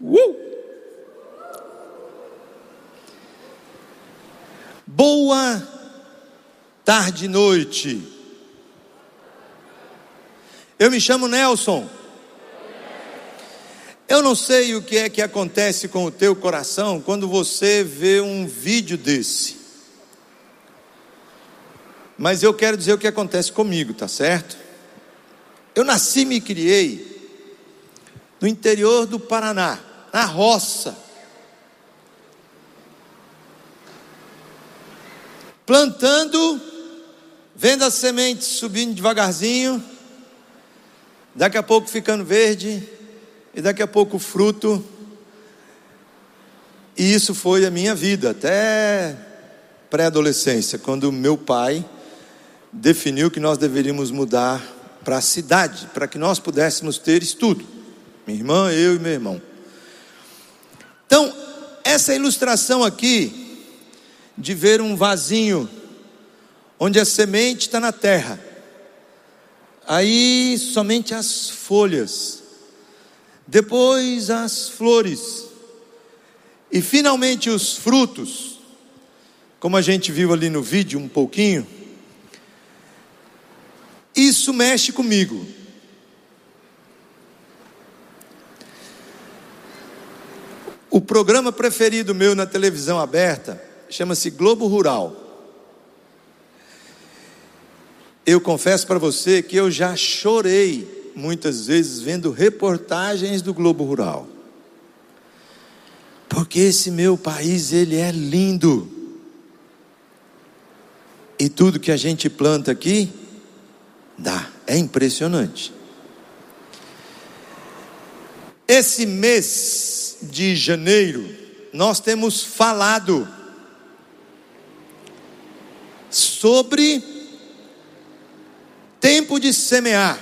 Uh! Boa tarde, noite. Eu me chamo Nelson. Eu não sei o que é que acontece com o teu coração quando você vê um vídeo desse. Mas eu quero dizer o que acontece comigo, tá certo? Eu nasci e me criei no interior do Paraná, na roça. Plantando, vendo as sementes subindo devagarzinho, daqui a pouco ficando verde, e daqui a pouco fruto. E isso foi a minha vida, até pré-adolescência, quando meu pai definiu que nós deveríamos mudar para a cidade, para que nós pudéssemos ter estudo. Minha irmã, eu e meu irmão. Então, essa ilustração aqui, de ver um vasinho, onde a semente está na terra, aí somente as folhas, depois as flores, e finalmente os frutos, como a gente viu ali no vídeo um pouquinho, isso mexe comigo. O programa preferido meu na televisão aberta chama-se Globo Rural. Eu confesso para você que eu já chorei muitas vezes vendo reportagens do Globo Rural. Porque esse meu país, ele é lindo. E tudo que a gente planta aqui, dá. É impressionante. Esse mês de janeiro, nós temos falado sobre tempo de semear.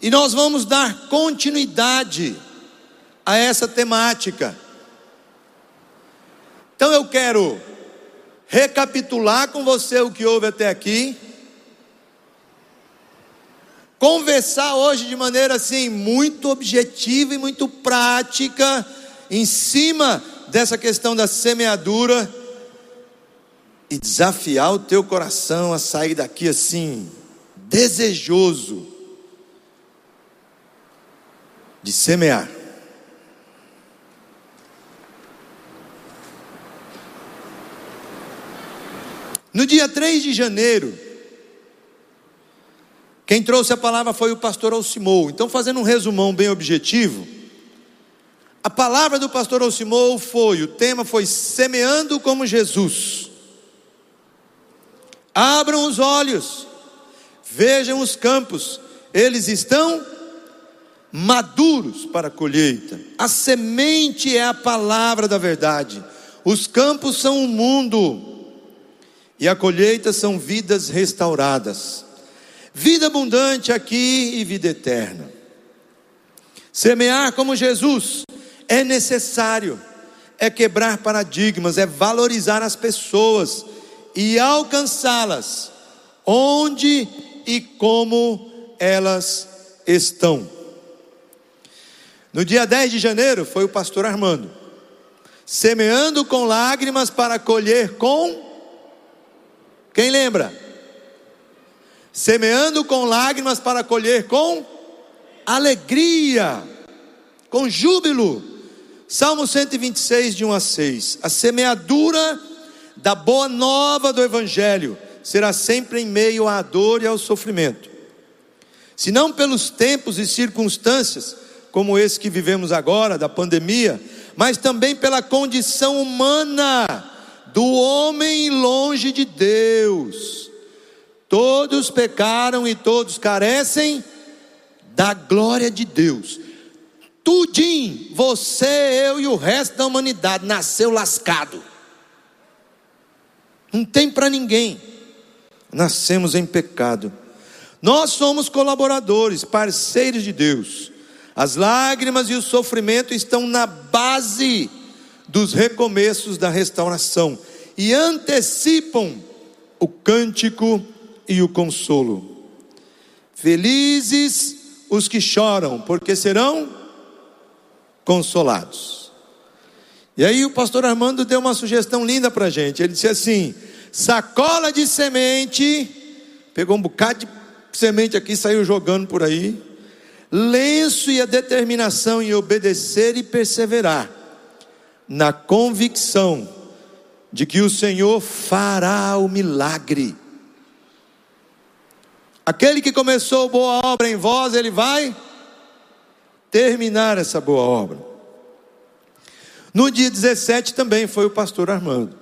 E nós vamos dar continuidade a essa temática. Então eu quero recapitular com você o que houve até aqui conversar hoje de maneira assim muito objetiva e muito prática em cima dessa questão da semeadura e desafiar o teu coração a sair daqui assim desejoso de semear. No dia 3 de janeiro quem trouxe a palavra foi o pastor Alcimou. Então, fazendo um resumão bem objetivo, a palavra do pastor Alcimou foi: o tema foi semeando como Jesus. Abram os olhos, vejam os campos, eles estão maduros para a colheita. A semente é a palavra da verdade. Os campos são o mundo, e a colheita são vidas restauradas. Vida abundante aqui e vida eterna. Semear como Jesus é necessário, é quebrar paradigmas, é valorizar as pessoas e alcançá-las onde e como elas estão. No dia 10 de janeiro foi o pastor Armando, semeando com lágrimas para colher com. Quem lembra? Semeando com lágrimas para colher com alegria, com júbilo. Salmo 126, de 1 a 6. A semeadura da boa nova do Evangelho será sempre em meio à dor e ao sofrimento. Se não pelos tempos e circunstâncias, como esse que vivemos agora, da pandemia, mas também pela condição humana do homem longe de Deus Todos pecaram e todos carecem da glória de Deus. Tudim, você, eu e o resto da humanidade nasceu lascado. Não tem para ninguém. Nascemos em pecado. Nós somos colaboradores, parceiros de Deus. As lágrimas e o sofrimento estão na base dos recomeços da restauração e antecipam o cântico e o consolo. Felizes os que choram, porque serão consolados. E aí o pastor Armando deu uma sugestão linda para a gente. Ele disse assim: sacola de semente, pegou um bocado de semente aqui, saiu jogando por aí. Lenço e a determinação em obedecer e perseverar, na convicção de que o Senhor fará o milagre. Aquele que começou boa obra em vós, ele vai terminar essa boa obra. No dia 17 também foi o pastor Armando.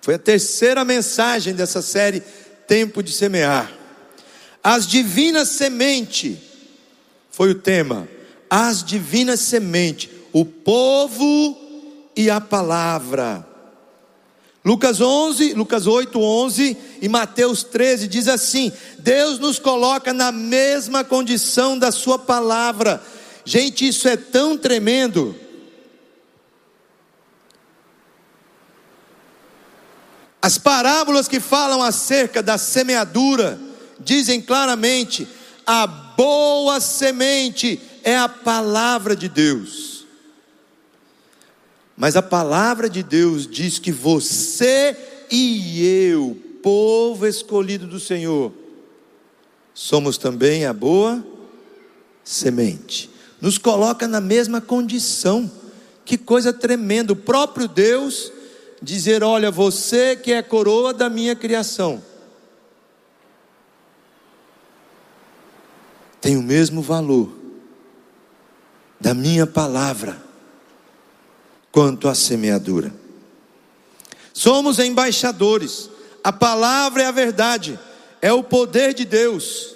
Foi a terceira mensagem dessa série Tempo de Semear. As divinas sementes foi o tema. As divinas sementes, o povo e a palavra. Lucas 11, Lucas 8, 11 e Mateus 13 diz assim: Deus nos coloca na mesma condição da Sua palavra. Gente, isso é tão tremendo. As parábolas que falam acerca da semeadura dizem claramente: a boa semente é a palavra de Deus. Mas a palavra de Deus diz que você e eu, povo escolhido do Senhor, somos também a boa semente. Nos coloca na mesma condição. Que coisa tremenda. O próprio Deus dizer: Olha, você que é coroa da minha criação, tem o mesmo valor da minha palavra quanto à semeadura. Somos embaixadores, a palavra é a verdade, é o poder de Deus.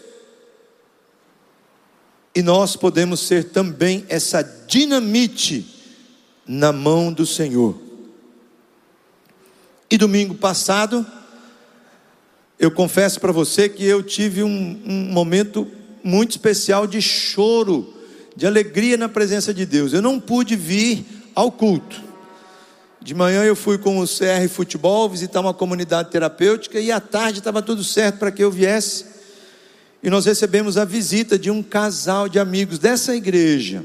E nós podemos ser também essa dinamite na mão do Senhor. E domingo passado, eu confesso para você que eu tive um, um momento muito especial de choro, de alegria na presença de Deus. Eu não pude vir ao culto. De manhã eu fui com o CR Futebol visitar uma comunidade terapêutica e à tarde estava tudo certo para que eu viesse. E nós recebemos a visita de um casal de amigos dessa igreja.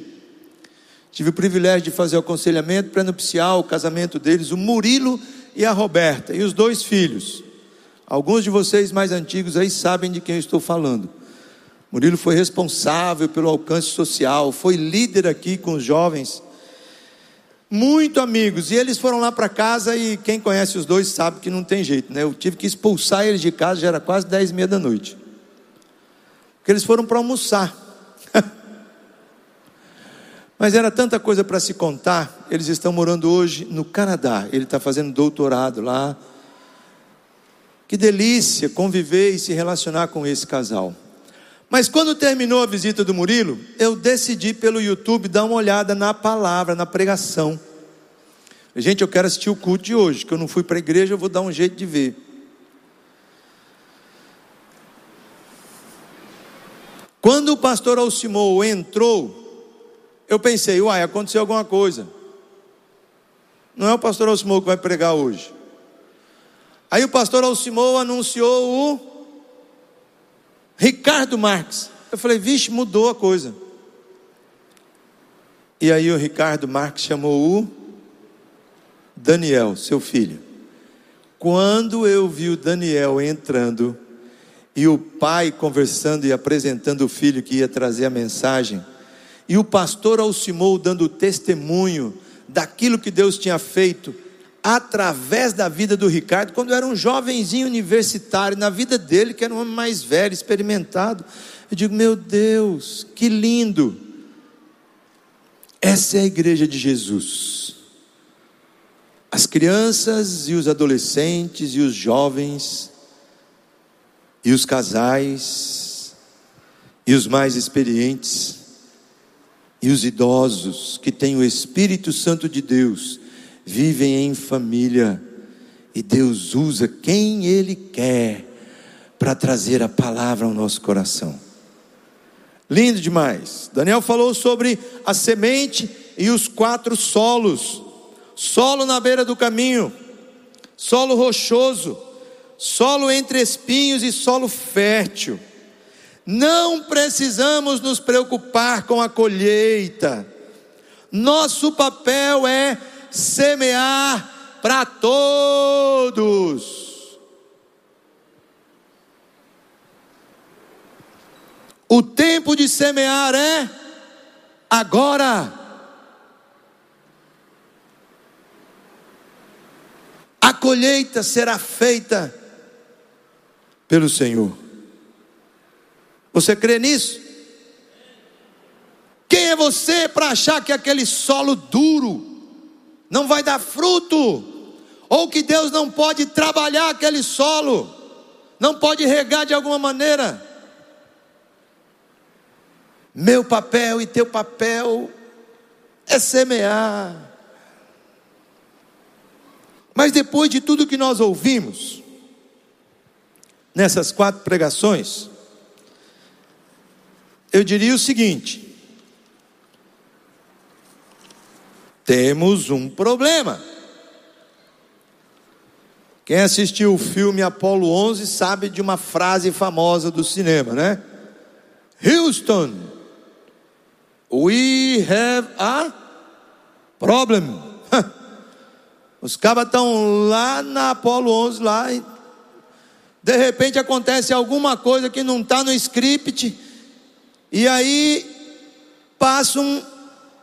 Tive o privilégio de fazer o aconselhamento pré-nupcial, o casamento deles, o Murilo e a Roberta, e os dois filhos. Alguns de vocês mais antigos aí sabem de quem eu estou falando. Murilo foi responsável pelo alcance social, foi líder aqui com os jovens muito amigos. E eles foram lá para casa e quem conhece os dois sabe que não tem jeito, né? Eu tive que expulsar eles de casa, já era quase dez e meia da noite. Porque eles foram para almoçar. Mas era tanta coisa para se contar. Eles estão morando hoje no Canadá. Ele está fazendo doutorado lá. Que delícia conviver e se relacionar com esse casal. Mas quando terminou a visita do Murilo, eu decidi pelo YouTube dar uma olhada na palavra, na pregação. Gente, eu quero assistir o culto de hoje, que eu não fui para a igreja, eu vou dar um jeito de ver. Quando o pastor Alcimou entrou, eu pensei, uai, aconteceu alguma coisa. Não é o pastor Alcimou que vai pregar hoje. Aí o pastor Alcimou anunciou o Ricardo Marques. Eu falei, vixe, mudou a coisa. E aí o Ricardo Marques chamou o Daniel, seu filho. Quando eu vi o Daniel entrando e o pai conversando e apresentando o filho que ia trazer a mensagem, e o pastor Alcimou dando testemunho daquilo que Deus tinha feito, através da vida do Ricardo, quando era um jovenzinho universitário, na vida dele, que era um homem mais velho, experimentado. Eu digo, meu Deus, que lindo. Essa é a igreja de Jesus. As crianças e os adolescentes e os jovens e os casais e os mais experientes e os idosos que têm o Espírito Santo de Deus vivem em família e Deus usa quem Ele quer para trazer a palavra ao nosso coração. Lindo demais. Daniel falou sobre a semente e os quatro solos: solo na beira do caminho, solo rochoso, solo entre espinhos e solo fértil. Não precisamos nos preocupar com a colheita. Nosso papel é semear para todos. O tempo de semear é agora. A colheita será feita pelo Senhor. Você crê nisso? Quem é você para achar que aquele solo duro não vai dar fruto? Ou que Deus não pode trabalhar aquele solo, não pode regar de alguma maneira? Meu papel e teu papel é semear. Mas depois de tudo que nós ouvimos, nessas quatro pregações, eu diria o seguinte: temos um problema. Quem assistiu o filme Apolo 11 sabe de uma frase famosa do cinema, né? Houston, we have a problem. Os cabas estão lá na Apolo 11 lá e de repente acontece alguma coisa que não está no script e aí passa um,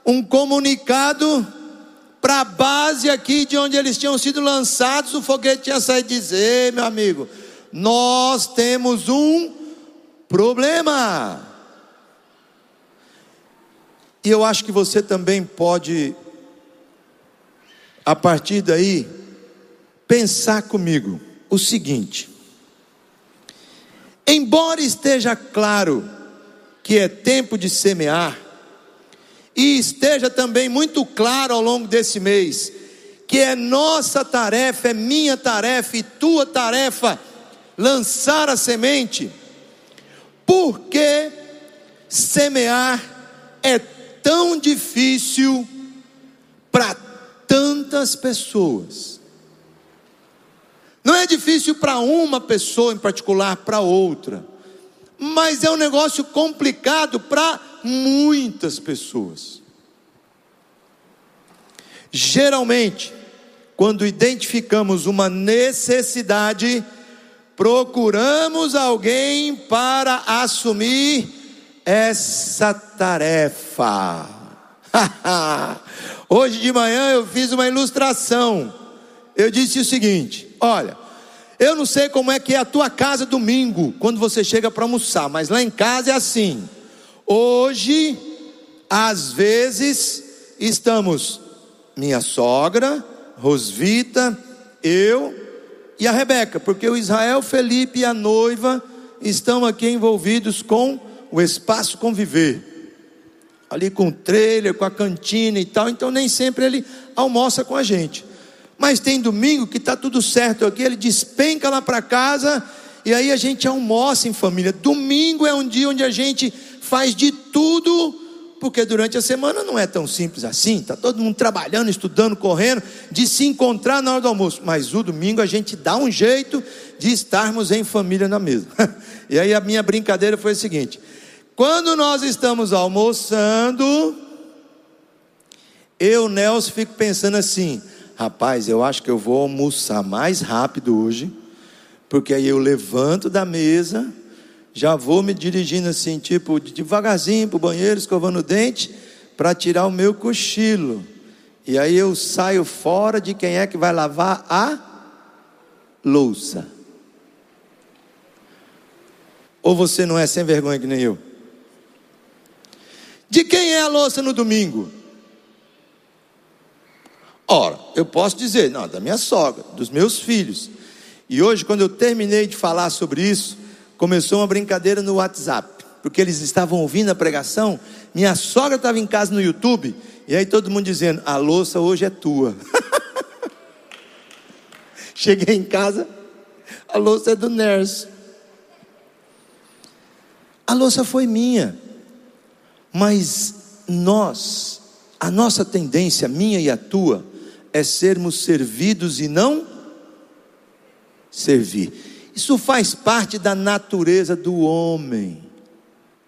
um comunicado para a base aqui de onde eles tinham sido lançados. O foguete tinha saído dizer, meu amigo, nós temos um problema. E eu acho que você também pode, a partir daí, pensar comigo o seguinte: embora esteja claro que é tempo de semear, e esteja também muito claro ao longo desse mês, que é nossa tarefa, é minha tarefa e tua tarefa, lançar a semente, porque semear é tão difícil para tantas pessoas. Não é difícil para uma pessoa em particular, para outra mas é um negócio complicado para muitas pessoas. Geralmente, quando identificamos uma necessidade, procuramos alguém para assumir essa tarefa. Hoje de manhã eu fiz uma ilustração. Eu disse o seguinte: olha, eu não sei como é que é a tua casa domingo, quando você chega para almoçar, mas lá em casa é assim. Hoje, às vezes, estamos minha sogra, Rosvita, eu e a Rebeca, porque o Israel, Felipe e a noiva estão aqui envolvidos com o espaço conviver. Ali com o trailer, com a cantina e tal, então nem sempre ele almoça com a gente. Mas tem domingo que está tudo certo aqui, ele despenca lá para casa e aí a gente almoça em família. Domingo é um dia onde a gente faz de tudo, porque durante a semana não é tão simples assim. Está todo mundo trabalhando, estudando, correndo, de se encontrar na hora do almoço. Mas o domingo a gente dá um jeito de estarmos em família na mesa. e aí a minha brincadeira foi a seguinte: quando nós estamos almoçando, eu, Nelson, fico pensando assim rapaz, eu acho que eu vou almoçar mais rápido hoje, porque aí eu levanto da mesa, já vou me dirigindo assim, tipo, devagarzinho para o banheiro, escovando o dente, para tirar o meu cochilo. E aí eu saio fora de quem é que vai lavar a louça. Ou você não é sem vergonha que nem eu? De quem é a louça no domingo? Ora, eu posso dizer, não, da minha sogra, dos meus filhos. E hoje, quando eu terminei de falar sobre isso, começou uma brincadeira no WhatsApp, porque eles estavam ouvindo a pregação. Minha sogra estava em casa no YouTube, e aí todo mundo dizendo: a louça hoje é tua. Cheguei em casa, a louça é do Nerso. A louça foi minha, mas nós, a nossa tendência, minha e a tua, é sermos servidos e não servir. Isso faz parte da natureza do homem.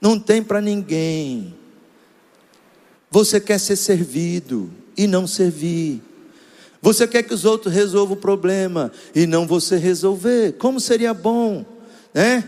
não tem para ninguém. Você quer ser servido e não servir. Você quer que os outros resolvam o problema e não você resolver. Como seria bom, né?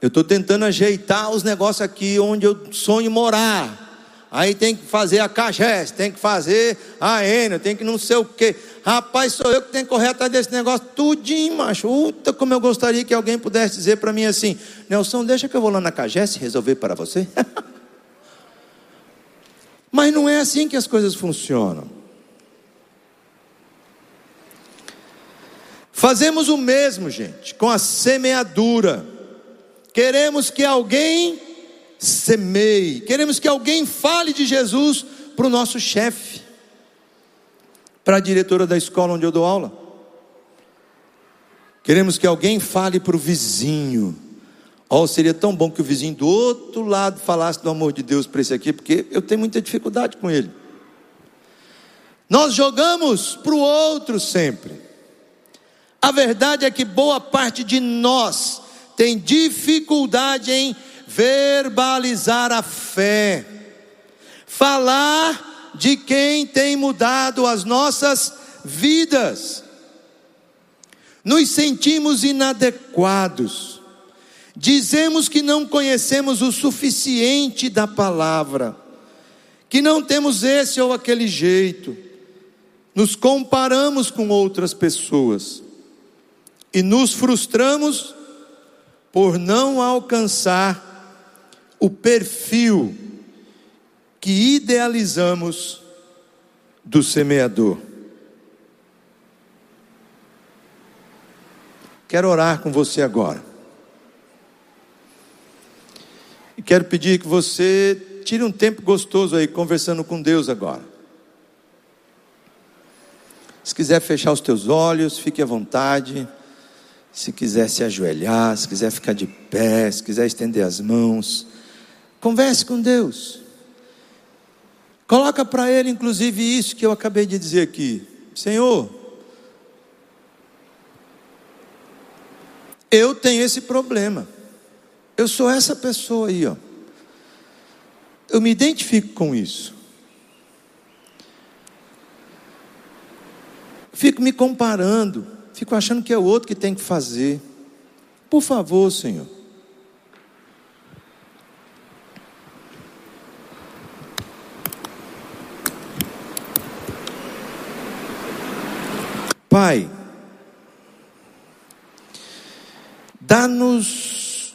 Eu estou tentando ajeitar os negócios aqui onde eu sonho morar. Aí tem que fazer a CAGES, tem que fazer a Enel, tem que não sei o quê. Rapaz, sou eu que tenho que correr atrás desse negócio tudinho, macho. Uta, como eu gostaria que alguém pudesse dizer para mim assim: Nelson, deixa que eu vou lá na CAGES resolver para você. Mas não é assim que as coisas funcionam. Fazemos o mesmo, gente, com a semeadura. Queremos que alguém semeie, queremos que alguém fale de Jesus para o nosso chefe para a diretora da escola onde eu dou aula. Queremos que alguém fale para o vizinho. Oh, seria tão bom que o vizinho do outro lado falasse do amor de Deus para esse aqui, porque eu tenho muita dificuldade com ele. Nós jogamos para o outro sempre. A verdade é que boa parte de nós tem dificuldade em verbalizar a fé, falar de quem tem mudado as nossas vidas. Nos sentimos inadequados, dizemos que não conhecemos o suficiente da palavra, que não temos esse ou aquele jeito, nos comparamos com outras pessoas e nos frustramos por não alcançar o perfil que idealizamos do semeador. Quero orar com você agora. E quero pedir que você tire um tempo gostoso aí conversando com Deus agora. Se quiser fechar os teus olhos, fique à vontade. Se quiser se ajoelhar, se quiser ficar de pé, se quiser estender as mãos, converse com Deus. Coloca para ele, inclusive, isso que eu acabei de dizer aqui: Senhor, eu tenho esse problema. Eu sou essa pessoa aí, ó. Eu me identifico com isso. Fico me comparando, fico achando que é o outro que tem que fazer. Por favor, Senhor. Pai, dá-nos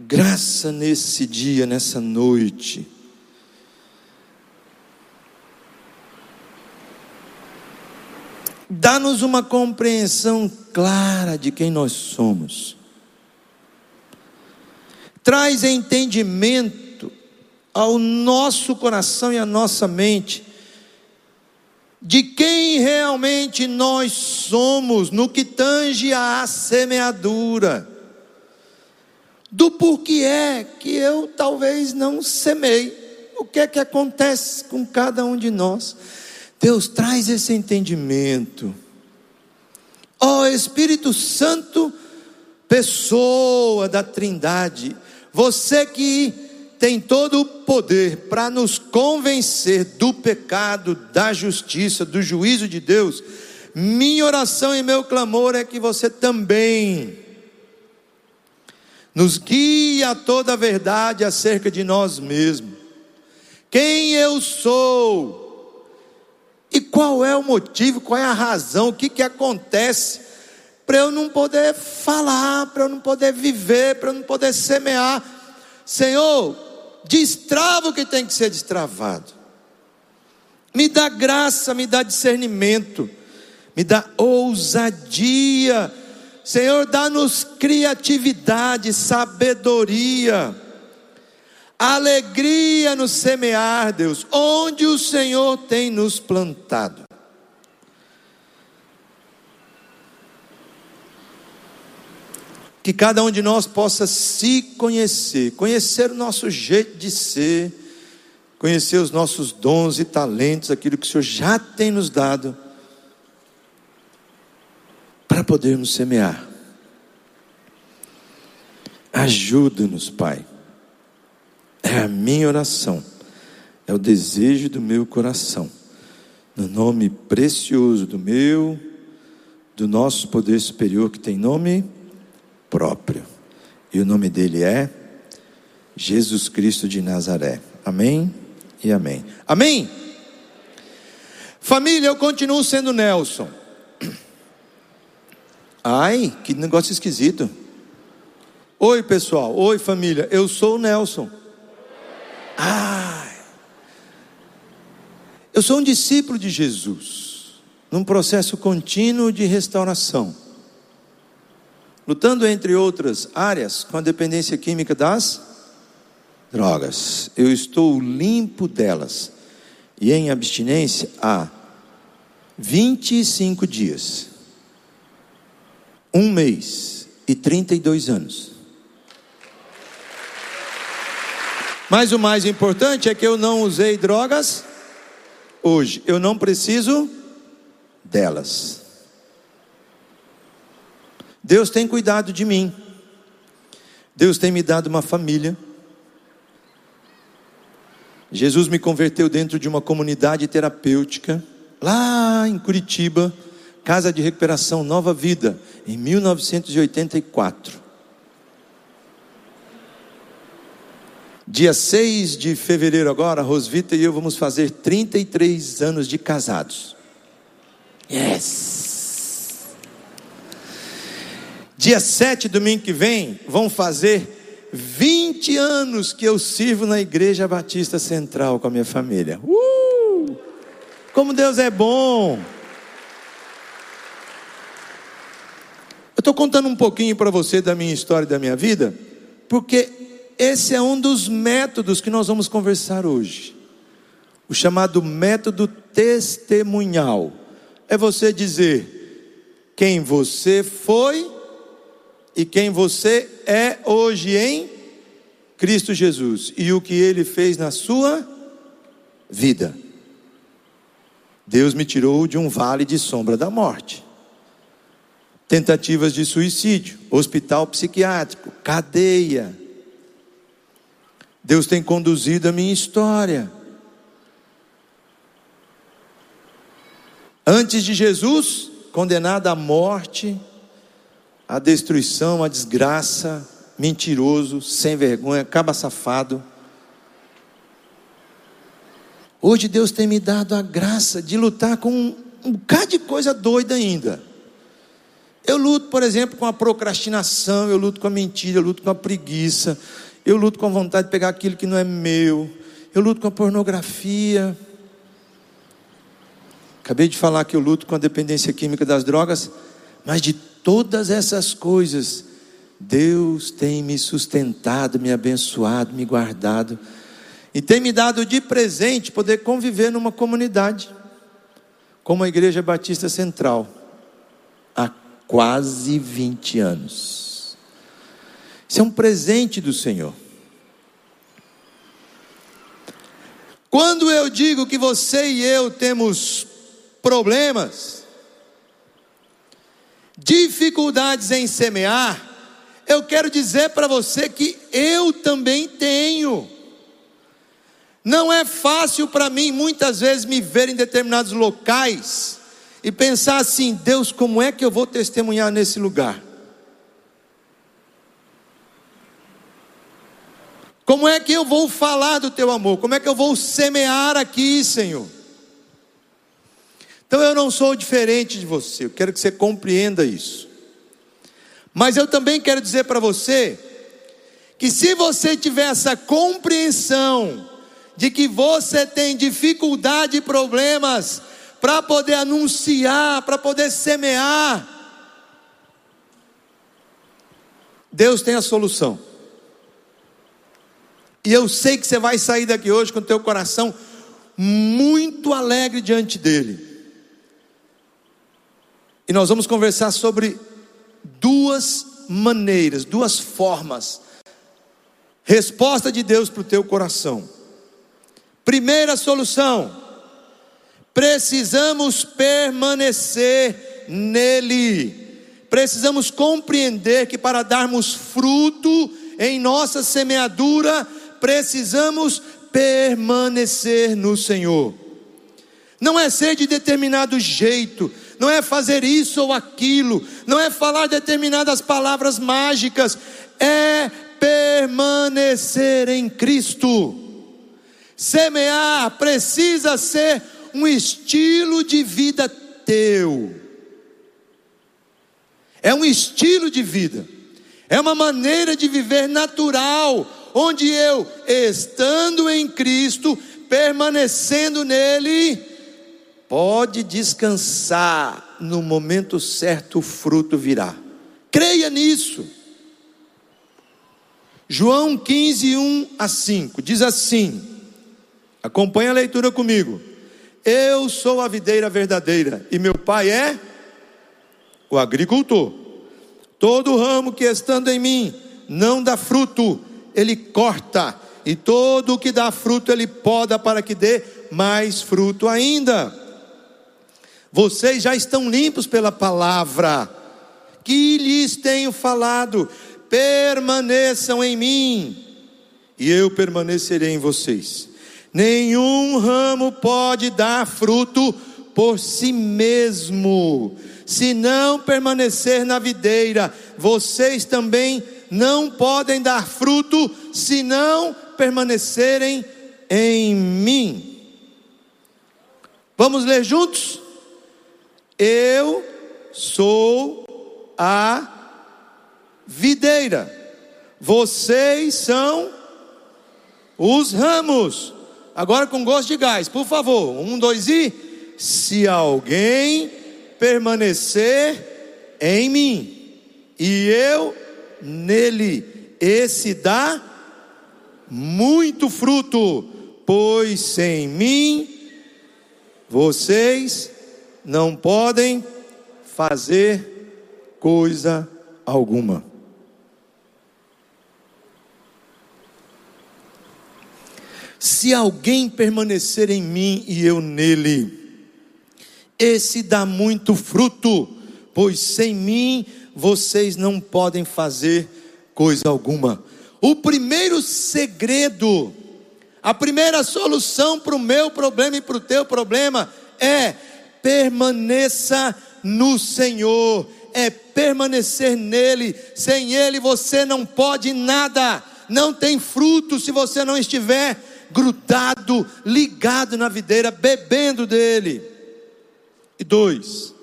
graça nesse dia, nessa noite. Dá-nos uma compreensão clara de quem nós somos. Traz entendimento ao nosso coração e à nossa mente de quem realmente nós somos no que tange à semeadura, do porquê é que eu talvez não semei, o que é que acontece com cada um de nós. Deus traz esse entendimento. Ó oh, Espírito Santo, pessoa da Trindade, você que tem todo o poder para nos convencer do pecado, da justiça, do juízo de Deus. Minha oração e meu clamor é que você também nos guie a toda a verdade acerca de nós mesmos. Quem eu sou? E qual é o motivo, qual é a razão, o que, que acontece para eu não poder falar, para eu não poder viver, para eu não poder semear. Senhor, destrava o que tem que ser destravado. Me dá graça, me dá discernimento, me dá ousadia. Senhor, dá-nos criatividade, sabedoria, alegria no semear, Deus, onde o Senhor tem nos plantado. Que cada um de nós possa se conhecer, conhecer o nosso jeito de ser, conhecer os nossos dons e talentos, aquilo que o Senhor já tem nos dado, para podermos semear. Ajuda-nos, Pai. É a minha oração, é o desejo do meu coração. No nome precioso do meu, do nosso poder superior que tem nome próprio. E o nome dele é Jesus Cristo de Nazaré. Amém e amém. Amém. Família, eu continuo sendo Nelson. Ai, que negócio esquisito. Oi, pessoal. Oi, família. Eu sou o Nelson. Ai. Eu sou um discípulo de Jesus, num processo contínuo de restauração, lutando entre outras áreas com a dependência química das drogas. Eu estou limpo delas e em abstinência há 25 dias, um mês e 32 anos. Mas o mais importante é que eu não usei drogas hoje. Eu não preciso delas. Deus tem cuidado de mim. Deus tem me dado uma família. Jesus me converteu dentro de uma comunidade terapêutica, lá em Curitiba, Casa de Recuperação Nova Vida, em 1984. Dia 6 de fevereiro agora, Rosvita e eu vamos fazer 33 anos de casados. Yes! Dia 7, domingo que vem, vão fazer 20 anos que eu sirvo na Igreja Batista Central com a minha família. Uh! Como Deus é bom! Eu estou contando um pouquinho para você da minha história e da minha vida, porque esse é um dos métodos que nós vamos conversar hoje. O chamado método testemunhal. É você dizer quem você foi e quem você é hoje em Cristo Jesus e o que ele fez na sua vida. Deus me tirou de um vale de sombra da morte. Tentativas de suicídio, hospital psiquiátrico, cadeia, Deus tem conduzido a minha história. Antes de Jesus, condenado à morte, à destruição, à desgraça, mentiroso, sem vergonha, caba safado. Hoje Deus tem me dado a graça de lutar com um, um bocado de coisa doida ainda. Eu luto, por exemplo, com a procrastinação, eu luto com a mentira, eu luto com a preguiça, eu luto com a vontade de pegar aquilo que não é meu. Eu luto com a pornografia. Acabei de falar que eu luto com a dependência química das drogas, mas de todas essas coisas, Deus tem me sustentado, me abençoado, me guardado e tem me dado de presente poder conviver numa comunidade como a Igreja Batista Central há quase 20 anos. Isso é um presente do Senhor. Quando eu digo que você e eu temos problemas, dificuldades em semear, eu quero dizer para você que eu também tenho. Não é fácil para mim, muitas vezes, me ver em determinados locais e pensar assim: Deus, como é que eu vou testemunhar nesse lugar? Como é que eu vou falar do teu amor? Como é que eu vou semear aqui, Senhor? Então eu não sou diferente de você, eu quero que você compreenda isso. Mas eu também quero dizer para você que se você tiver essa compreensão de que você tem dificuldade e problemas para poder anunciar, para poder semear, Deus tem a solução. E eu sei que você vai sair daqui hoje com o teu coração muito alegre diante dele. E nós vamos conversar sobre duas maneiras, duas formas. Resposta de Deus para o teu coração. Primeira solução: precisamos permanecer nele. Precisamos compreender que para darmos fruto em nossa semeadura, precisamos permanecer no Senhor. Não é ser de determinado jeito, não é fazer isso ou aquilo, não é falar determinadas palavras mágicas, é permanecer em Cristo. Semear precisa ser um estilo de vida teu. É um estilo de vida. É uma maneira de viver natural, onde eu, estando em Cristo, permanecendo nele, pode descansar, no momento certo o fruto virá. Creia nisso. João 15, 1 a 5 diz assim: acompanha a leitura comigo. Eu sou a videira verdadeira e meu pai é o agricultor. Todo ramo que estando em mim não dá fruto, ele corta, e todo o que dá fruto ele poda para que dê mais fruto ainda. Vocês já estão limpos pela palavra que lhes tenho falado. Permaneçam em mim, e eu permanecerei em vocês. Nenhum ramo pode dar fruto por si mesmo, se não permanecer na videira. Vocês também não podem dar fruto se não permanecerem em mim. Vamos ler juntos? Eu sou a videira, vocês são os ramos. Agora com gosto de gás, por favor. Um, dois e. Se alguém permanecer em mim e eu nele, esse dá muito fruto, pois sem mim vocês não podem fazer coisa alguma. Se alguém permanecer em mim e eu nele, esse dá muito fruto, pois sem mim vocês não podem fazer coisa alguma. O primeiro segredo, a primeira solução para o meu problema e para o teu problema é permaneça no Senhor, é permanecer nele. Sem ele você não pode nada, não tem fruto se você não estiver grudado, ligado na videira, bebendo dele. E dois,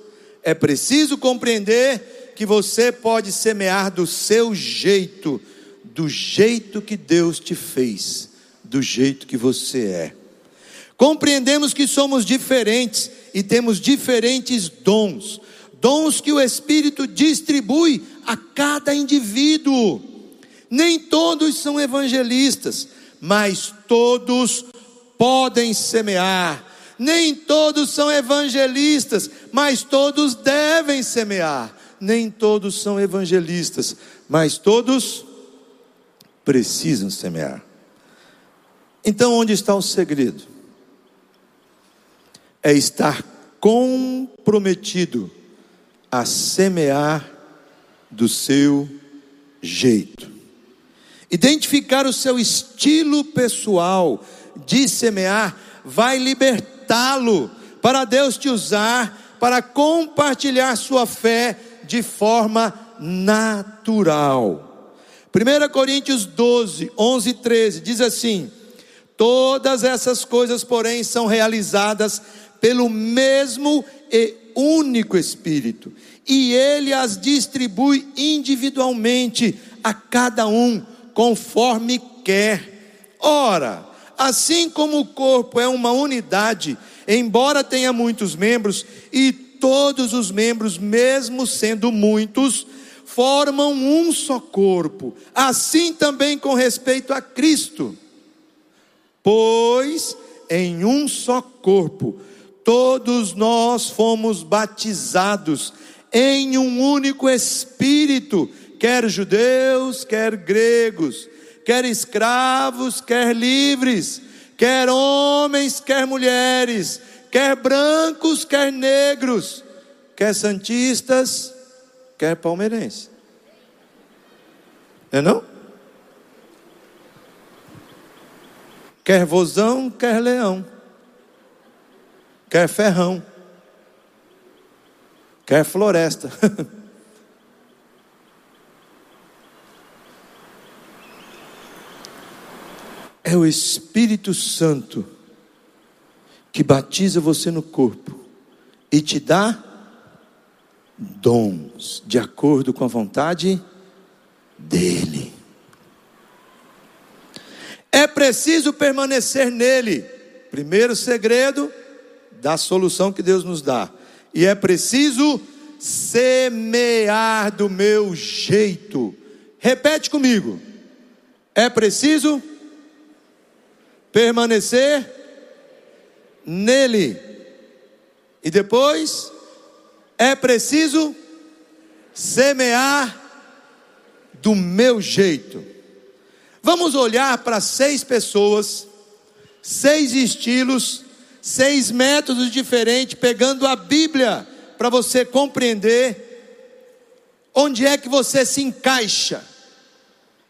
é preciso compreender que você pode semear do seu jeito, do jeito que Deus te fez, do jeito que você é. Compreendemos que somos diferentes e temos diferentes dons, dons que o Espírito distribui a cada indivíduo. Nem todos são evangelistas, mas todos podem semear. Nem todos são evangelistas, mas todos devem semear. Nem todos são evangelistas, mas todos precisam semear. Então, onde está o segredo? É estar comprometido a semear do seu jeito. Identificar o seu estilo pessoal de semear vai libertá-lo para Deus te usar para compartilhar sua fé de forma natural. 1 Coríntios 12, 11 e 13 diz assim: Todas essas coisas, porém, são realizadas pelo mesmo e único Espírito, e ele as distribui individualmente a cada um, conforme quer. Ora, assim como o corpo é uma unidade, embora tenha muitos membros, e todos os membros, mesmo sendo muitos, formam um só corpo, assim também com respeito a Cristo. Pois em um só corpo todos nós fomos batizados em um único Espírito, quer judeus, quer gregos, quer escravos, quer livres, quer homens, quer mulheres, quer brancos, quer negros, quer santistas, quer palmeirenses. É não? Quer vozão, quer leão. Quer ferrão. Quer floresta. é o Espírito Santo que batiza você no corpo e te dá dons de acordo com a vontade dele. É preciso permanecer nele. Primeiro segredo da solução que Deus nos dá. E é preciso semear do meu jeito. Repete comigo. É preciso permanecer nele. E depois é preciso semear do meu jeito. Vamos olhar para seis pessoas, seis estilos, seis métodos diferentes, pegando a Bíblia para você compreender onde é que você se encaixa.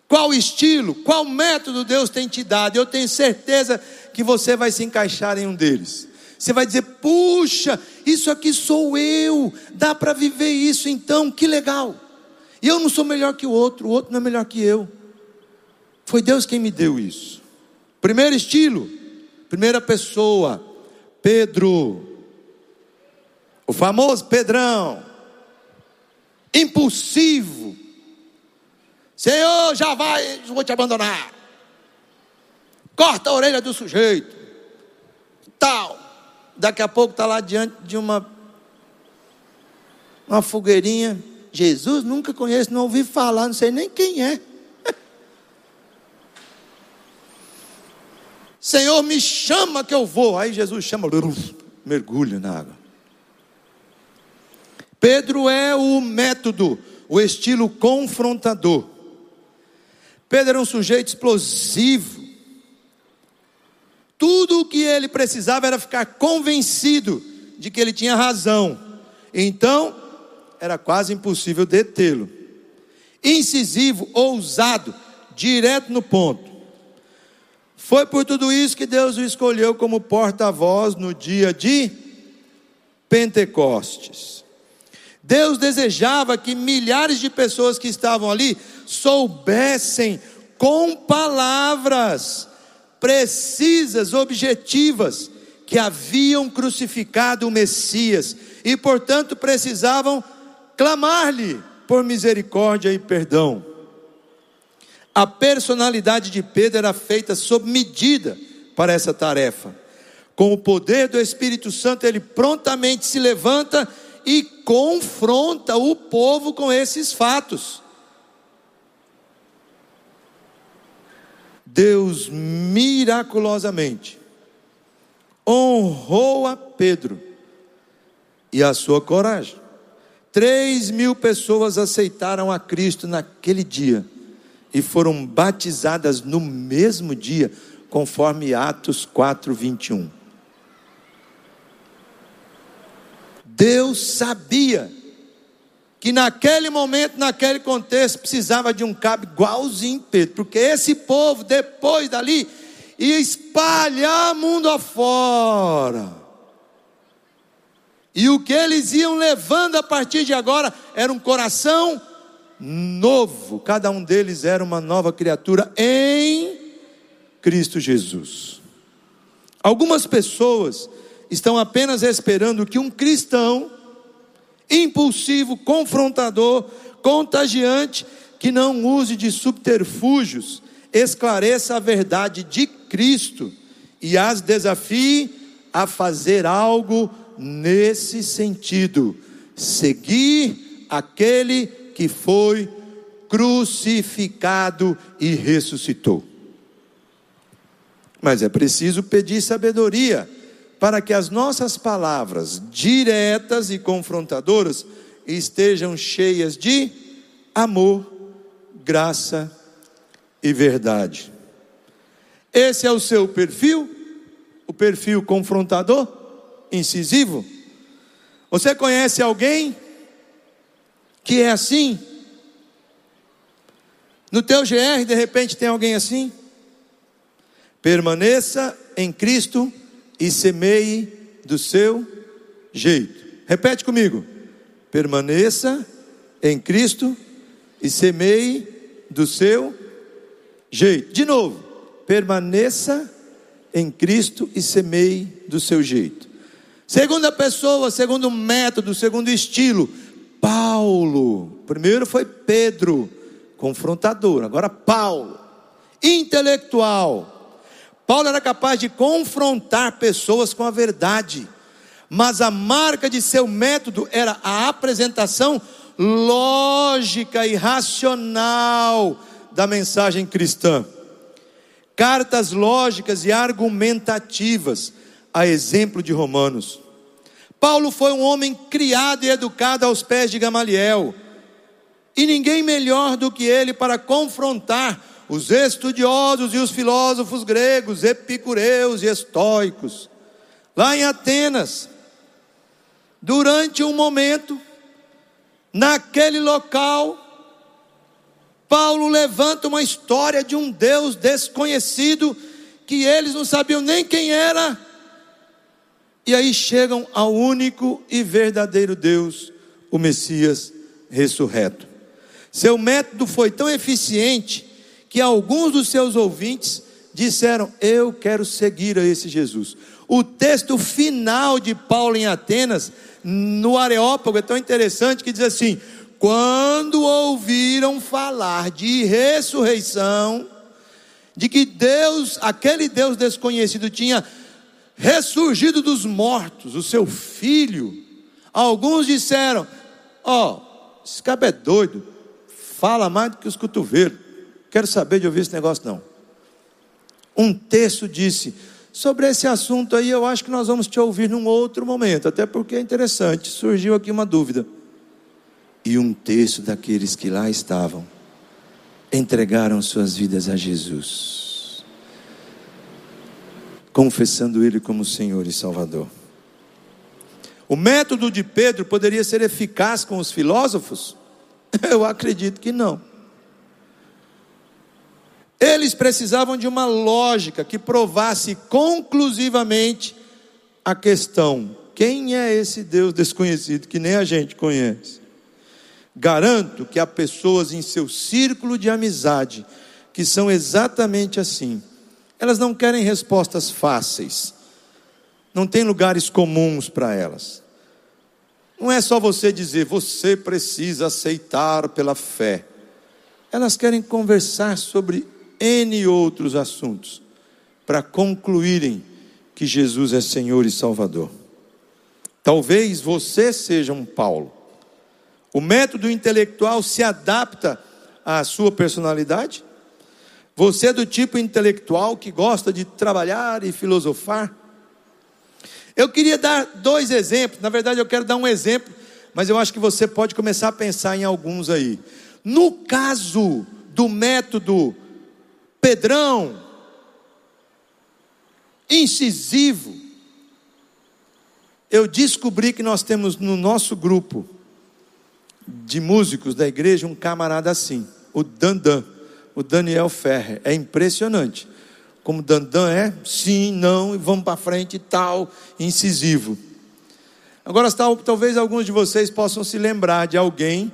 Qual estilo, qual método Deus tem te dado? Eu tenho certeza que você vai se encaixar em um deles. Você vai dizer: puxa, isso aqui sou eu, dá para viver isso então, que legal. E eu não sou melhor que o outro, o outro não é melhor que eu. Foi Deus quem me deu isso. Primeiro estilo, primeira pessoa, Pedro, o famoso Pedrão, impulsivo, Senhor, já vai, vou te abandonar. Corta a orelha do sujeito. Tal. Daqui a pouco está lá diante de uma uma fogueirinha. Jesus nunca conheço, não ouvi falar, não sei nem quem é. Senhor, me chama que eu vou. Aí Jesus chama, mergulha na água. Pedro é o método, o estilo confrontador. Pedro era um sujeito explosivo. Tudo o que ele precisava era ficar convencido de que ele tinha razão. Então, era quase impossível detê-lo. Incisivo, ousado, direto no ponto. Foi por tudo isso que Deus o escolheu como porta-voz no dia de Pentecostes. Deus desejava que milhares de pessoas que estavam ali soubessem com palavras precisas, objetivas, que haviam crucificado o Messias e, portanto, precisavam clamar-lhe por misericórdia e perdão. A personalidade de Pedro era feita sob medida para essa tarefa. Com o poder do Espírito Santo, ele prontamente se levanta e confronta o povo com esses fatos. Deus miraculosamente honrou a Pedro e a sua coragem. Três mil pessoas aceitaram a Cristo naquele dia e foram batizadas no mesmo dia, conforme Atos 4, 21. Deus sabia que naquele momento, naquele contexto, precisava de um cabo igualzinho Pedro, porque esse povo, depois dali, ia espalhar mundo afora. E o que eles iam levando a partir de agora era um coração novo, cada um deles era uma nova criatura em Cristo Jesus. Algumas pessoas estão apenas esperando que um cristão impulsivo, confrontador, contagiante, que não use de subterfúgios, esclareça a verdade de Cristo e as desafie a fazer algo nesse sentido: seguir aquele que foi crucificado e ressuscitou. Mas é preciso pedir sabedoria para que as nossas palavras diretas e confrontadoras estejam cheias de amor, graça e verdade. Esse é o seu perfil? O perfil confrontador, incisivo? Você conhece alguém que é assim? No teu GR, de repente, tem alguém assim? Permaneça em Cristo e semeie do seu jeito. Repete comigo. Permaneça em Cristo e semeie do seu jeito. De novo. Permaneça em Cristo e semeie do seu jeito. Segunda pessoa, segundo método, segundo estilo, Paulo. Primeiro foi Pedro, confrontador. Agora Paulo, intelectual. Paulo era capaz de confrontar pessoas com a verdade, mas a marca de seu método era a apresentação lógica e racional da mensagem cristã. Cartas lógicas e argumentativas, a exemplo de Romanos. Paulo foi um homem criado e educado aos pés de Gamaliel, e ninguém melhor do que ele para confrontar os estudiosos e os filósofos gregos, epicureus e estoicos. Lá em Atenas, durante um momento, naquele local, Paulo levanta uma história de um Deus desconhecido que eles não sabiam nem quem era e aí chegam ao único e verdadeiro Deus, o Messias ressurreto. Seu método foi tão eficiente que alguns dos seus ouvintes disseram: Eu quero seguir a esse Jesus. O texto final de Paulo em Atenas, no Areópago, é tão interessante que diz assim: Quando ouviram falar de ressurreição, de que Deus, aquele Deus desconhecido, tinha ressurgido dos mortos, o seu filho. Alguns disseram: Ó, oh, esse cabo é doido, fala mais do que os cotovelos. Quero saber de ouvir esse negócio, não. Um texto disse: Sobre esse assunto aí, eu acho que nós vamos te ouvir num outro momento, até porque é interessante. Surgiu aqui uma dúvida. E um texto daqueles que lá estavam entregaram suas vidas a Jesus confessando Ele como Senhor e Salvador. O método de Pedro poderia ser eficaz com os filósofos? Eu acredito que não. Eles precisavam de uma lógica que provasse conclusivamente a questão: quem é esse Deus desconhecido que nem a gente conhece? Garanto que há pessoas em seu círculo de amizade que são exatamente assim elas não querem respostas fáceis. Não tem lugares comuns para elas. Não é só você dizer, você precisa aceitar pela fé. Elas querem conversar sobre N outros assuntos, para concluírem que Jesus é Senhor e Salvador. Talvez você seja um Paulo. O método intelectual se adapta à sua personalidade? Você é do tipo intelectual que gosta de trabalhar e filosofar? Eu queria dar dois exemplos, na verdade eu quero dar um exemplo, mas eu acho que você pode começar a pensar em alguns aí. No caso do método Pedrão, incisivo, eu descobri que nós temos no nosso grupo de músicos da igreja um camarada assim, o Dandan o Daniel Ferrer. É impressionante. Como Dandan é, sim, não, e vamos para frente e tal, incisivo. Agora, talvez alguns de vocês possam se lembrar de alguém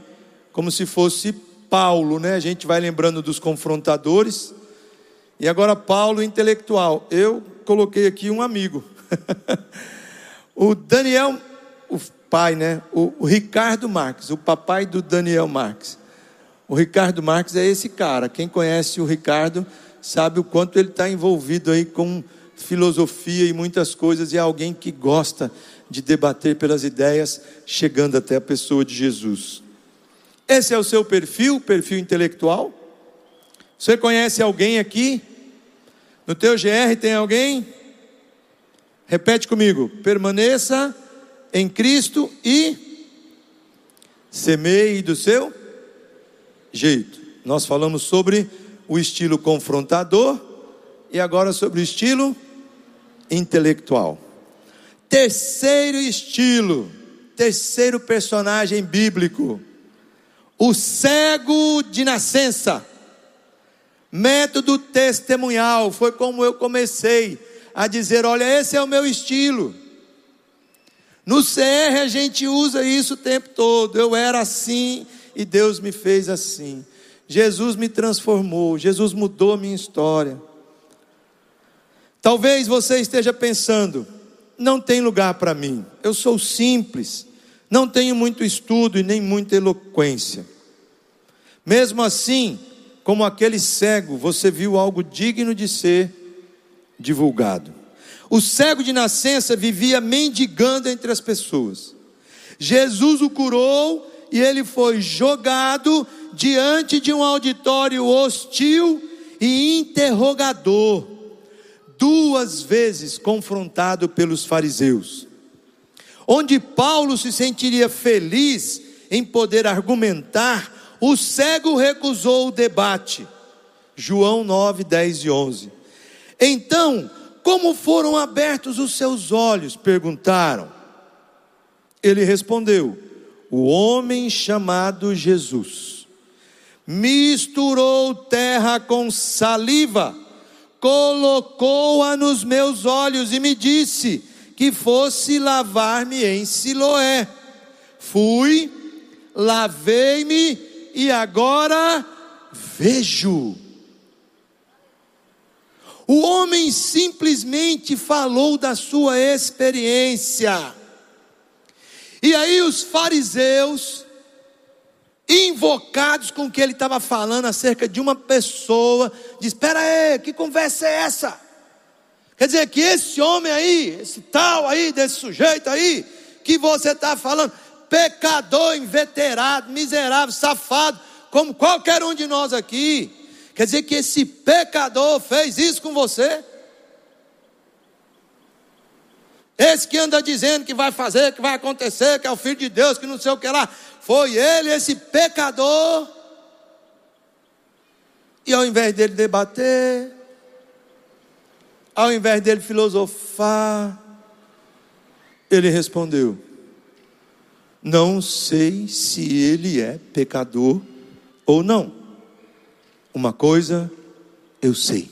como se fosse Paulo, né? A gente vai lembrando dos confrontadores. E agora Paulo intelectual. Eu coloquei aqui um amigo. o Daniel, o pai, né? O, o Ricardo Marques, o papai do Daniel Marques. O Ricardo Marques é esse cara. Quem conhece o Ricardo sabe o quanto ele está envolvido aí com filosofia e muitas coisas, e é alguém que gosta de debater pelas ideias, chegando até a pessoa de Jesus. Esse é o seu perfil, perfil intelectual? Você conhece alguém aqui? No teu GR tem alguém? Repete comigo: permaneça em Cristo e semeie do seu jeito. Nós falamos sobre o estilo confrontador e agora sobre o estilo intelectual. Terceiro estilo, terceiro personagem bíblico, o cego de nascença, Método testemunhal, foi como eu comecei a dizer: olha, esse é o meu estilo. No CR a gente usa isso o tempo todo. Eu era assim e Deus me fez assim. Jesus me transformou, Jesus mudou a minha história. Talvez você esteja pensando, não tem lugar para mim. Eu sou simples, não tenho muito estudo e nem muita eloquência. Mesmo assim, como aquele cego, você viu algo digno de ser divulgado. O cego de nascença vivia mendigando entre as pessoas. Jesus o curou e ele foi jogado diante de um auditório hostil e interrogador, duas vezes confrontado pelos fariseus. Onde Paulo se sentiria feliz em poder argumentar, o cego recusou o debate. João 9, 10 e 11. Então, como foram abertos os seus olhos? perguntaram. Ele respondeu: O homem chamado Jesus misturou terra com saliva, colocou-a nos meus olhos e me disse que fosse lavar-me em Siloé. Fui, lavei-me e agora vejo. O homem simplesmente falou da sua experiência. E aí os fariseus, invocados com o que ele estava falando acerca de uma pessoa, diz: Espera aí, que conversa é essa? Quer dizer que esse homem aí, esse tal aí, desse sujeito aí, que você está falando, pecador inveterado, miserável, safado, como qualquer um de nós aqui, Quer dizer que esse pecador fez isso com você? Esse que anda dizendo que vai fazer, que vai acontecer, que é o filho de Deus, que não sei o que lá, foi ele, esse pecador. E ao invés dele debater, ao invés dele filosofar, ele respondeu: Não sei se ele é pecador ou não. Uma coisa eu sei.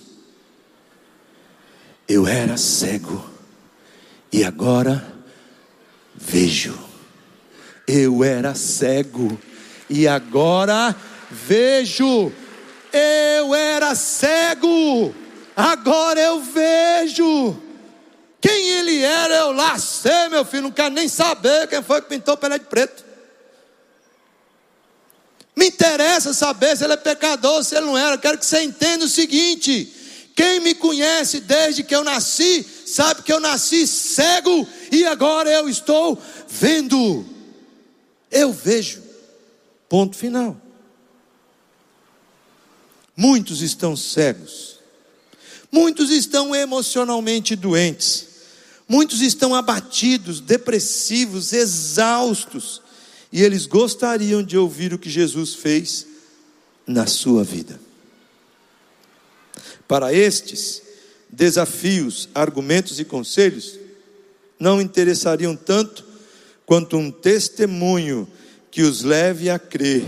Eu era cego e agora vejo. Eu era cego e agora vejo. Eu era cego, agora eu vejo. Quem ele era, eu lá sei, meu filho. Não quero nem saber quem foi que pintou pele de preto. Me interessa saber se ele é pecador, se ele não era. Eu quero que você entenda o seguinte: quem me conhece desde que eu nasci, sabe que eu nasci cego e agora eu estou vendo. Eu vejo. Ponto final. Muitos estão cegos. Muitos estão emocionalmente doentes. Muitos estão abatidos, depressivos, exaustos e eles gostariam de ouvir o que Jesus fez na sua vida. Para estes, desafios, argumentos e conselhos não interessariam tanto quanto um testemunho que os leve a crer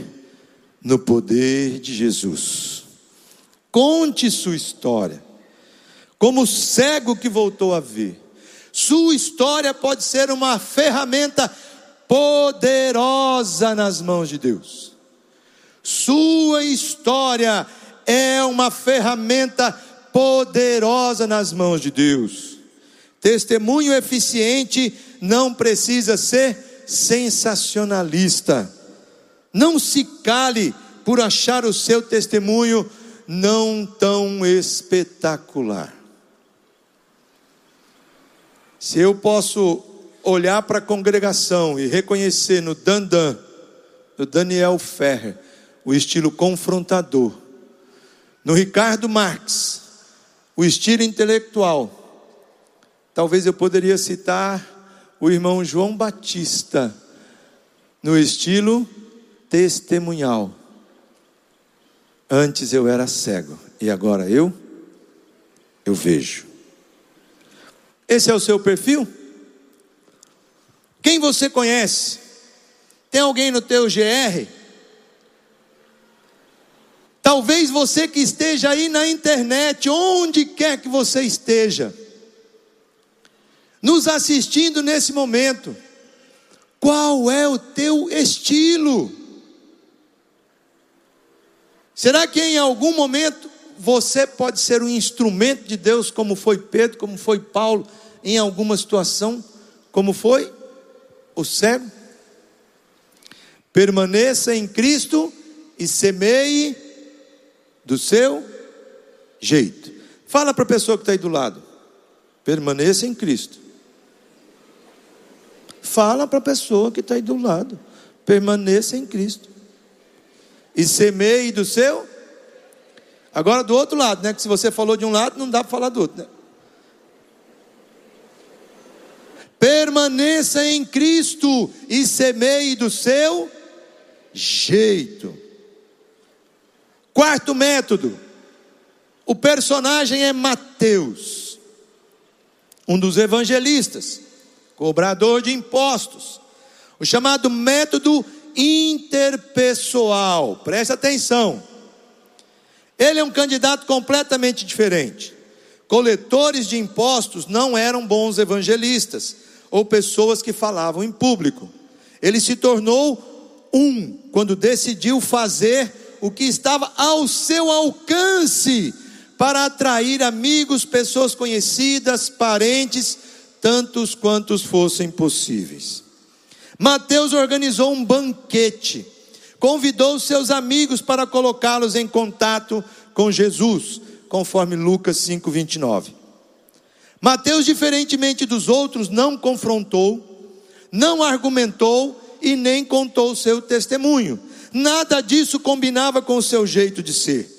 no poder de Jesus. Conte sua história, como o cego que voltou a ver. Sua história pode ser uma ferramenta poderosa nas mãos de Deus. Sua história é uma ferramenta poderosa nas mãos de Deus. Testemunho eficiente não precisa ser sensacionalista. Não se cale por achar o seu testemunho não tão espetacular. Se eu posso olhar para a congregação e reconhecer no Dandan, no Daniel Ferrer, o estilo confrontador, no Ricardo Marx, o estilo intelectual, talvez eu poderia citar o irmão João Batista, no estilo testemunhal. Antes eu era cego e agora eu eu vejo. Esse é o seu perfil? Quem você conhece? Tem alguém no teu GR? Talvez você que esteja aí na internet, onde quer que você esteja, nos assistindo nesse momento, qual é o teu estilo? Será que em algum momento você pode ser um instrumento de Deus, como foi Pedro, como foi Paulo, em alguma situação, como foi o cego? Permaneça em Cristo e semeie do seu jeito. Fala para a pessoa que está aí do lado. Permaneça em Cristo. Fala para a pessoa que está aí do lado. Permaneça em Cristo e semeie do seu. Agora do outro lado, né? Que se você falou de um lado, não dá para falar do outro, né? Permaneça em Cristo e semeie do seu jeito. Quarto método. O personagem é Mateus, um dos evangelistas, cobrador de impostos. O chamado método interpessoal. Preste atenção. Ele é um candidato completamente diferente. Coletores de impostos não eram bons evangelistas ou pessoas que falavam em público. Ele se tornou um quando decidiu fazer o que estava ao seu alcance para atrair amigos, pessoas conhecidas, parentes, tantos quantos fossem possíveis. Mateus organizou um banquete, convidou seus amigos para colocá-los em contato com Jesus, conforme Lucas 5:29. Mateus, diferentemente dos outros, não confrontou, não argumentou e nem contou seu testemunho. Nada disso combinava com o seu jeito de ser.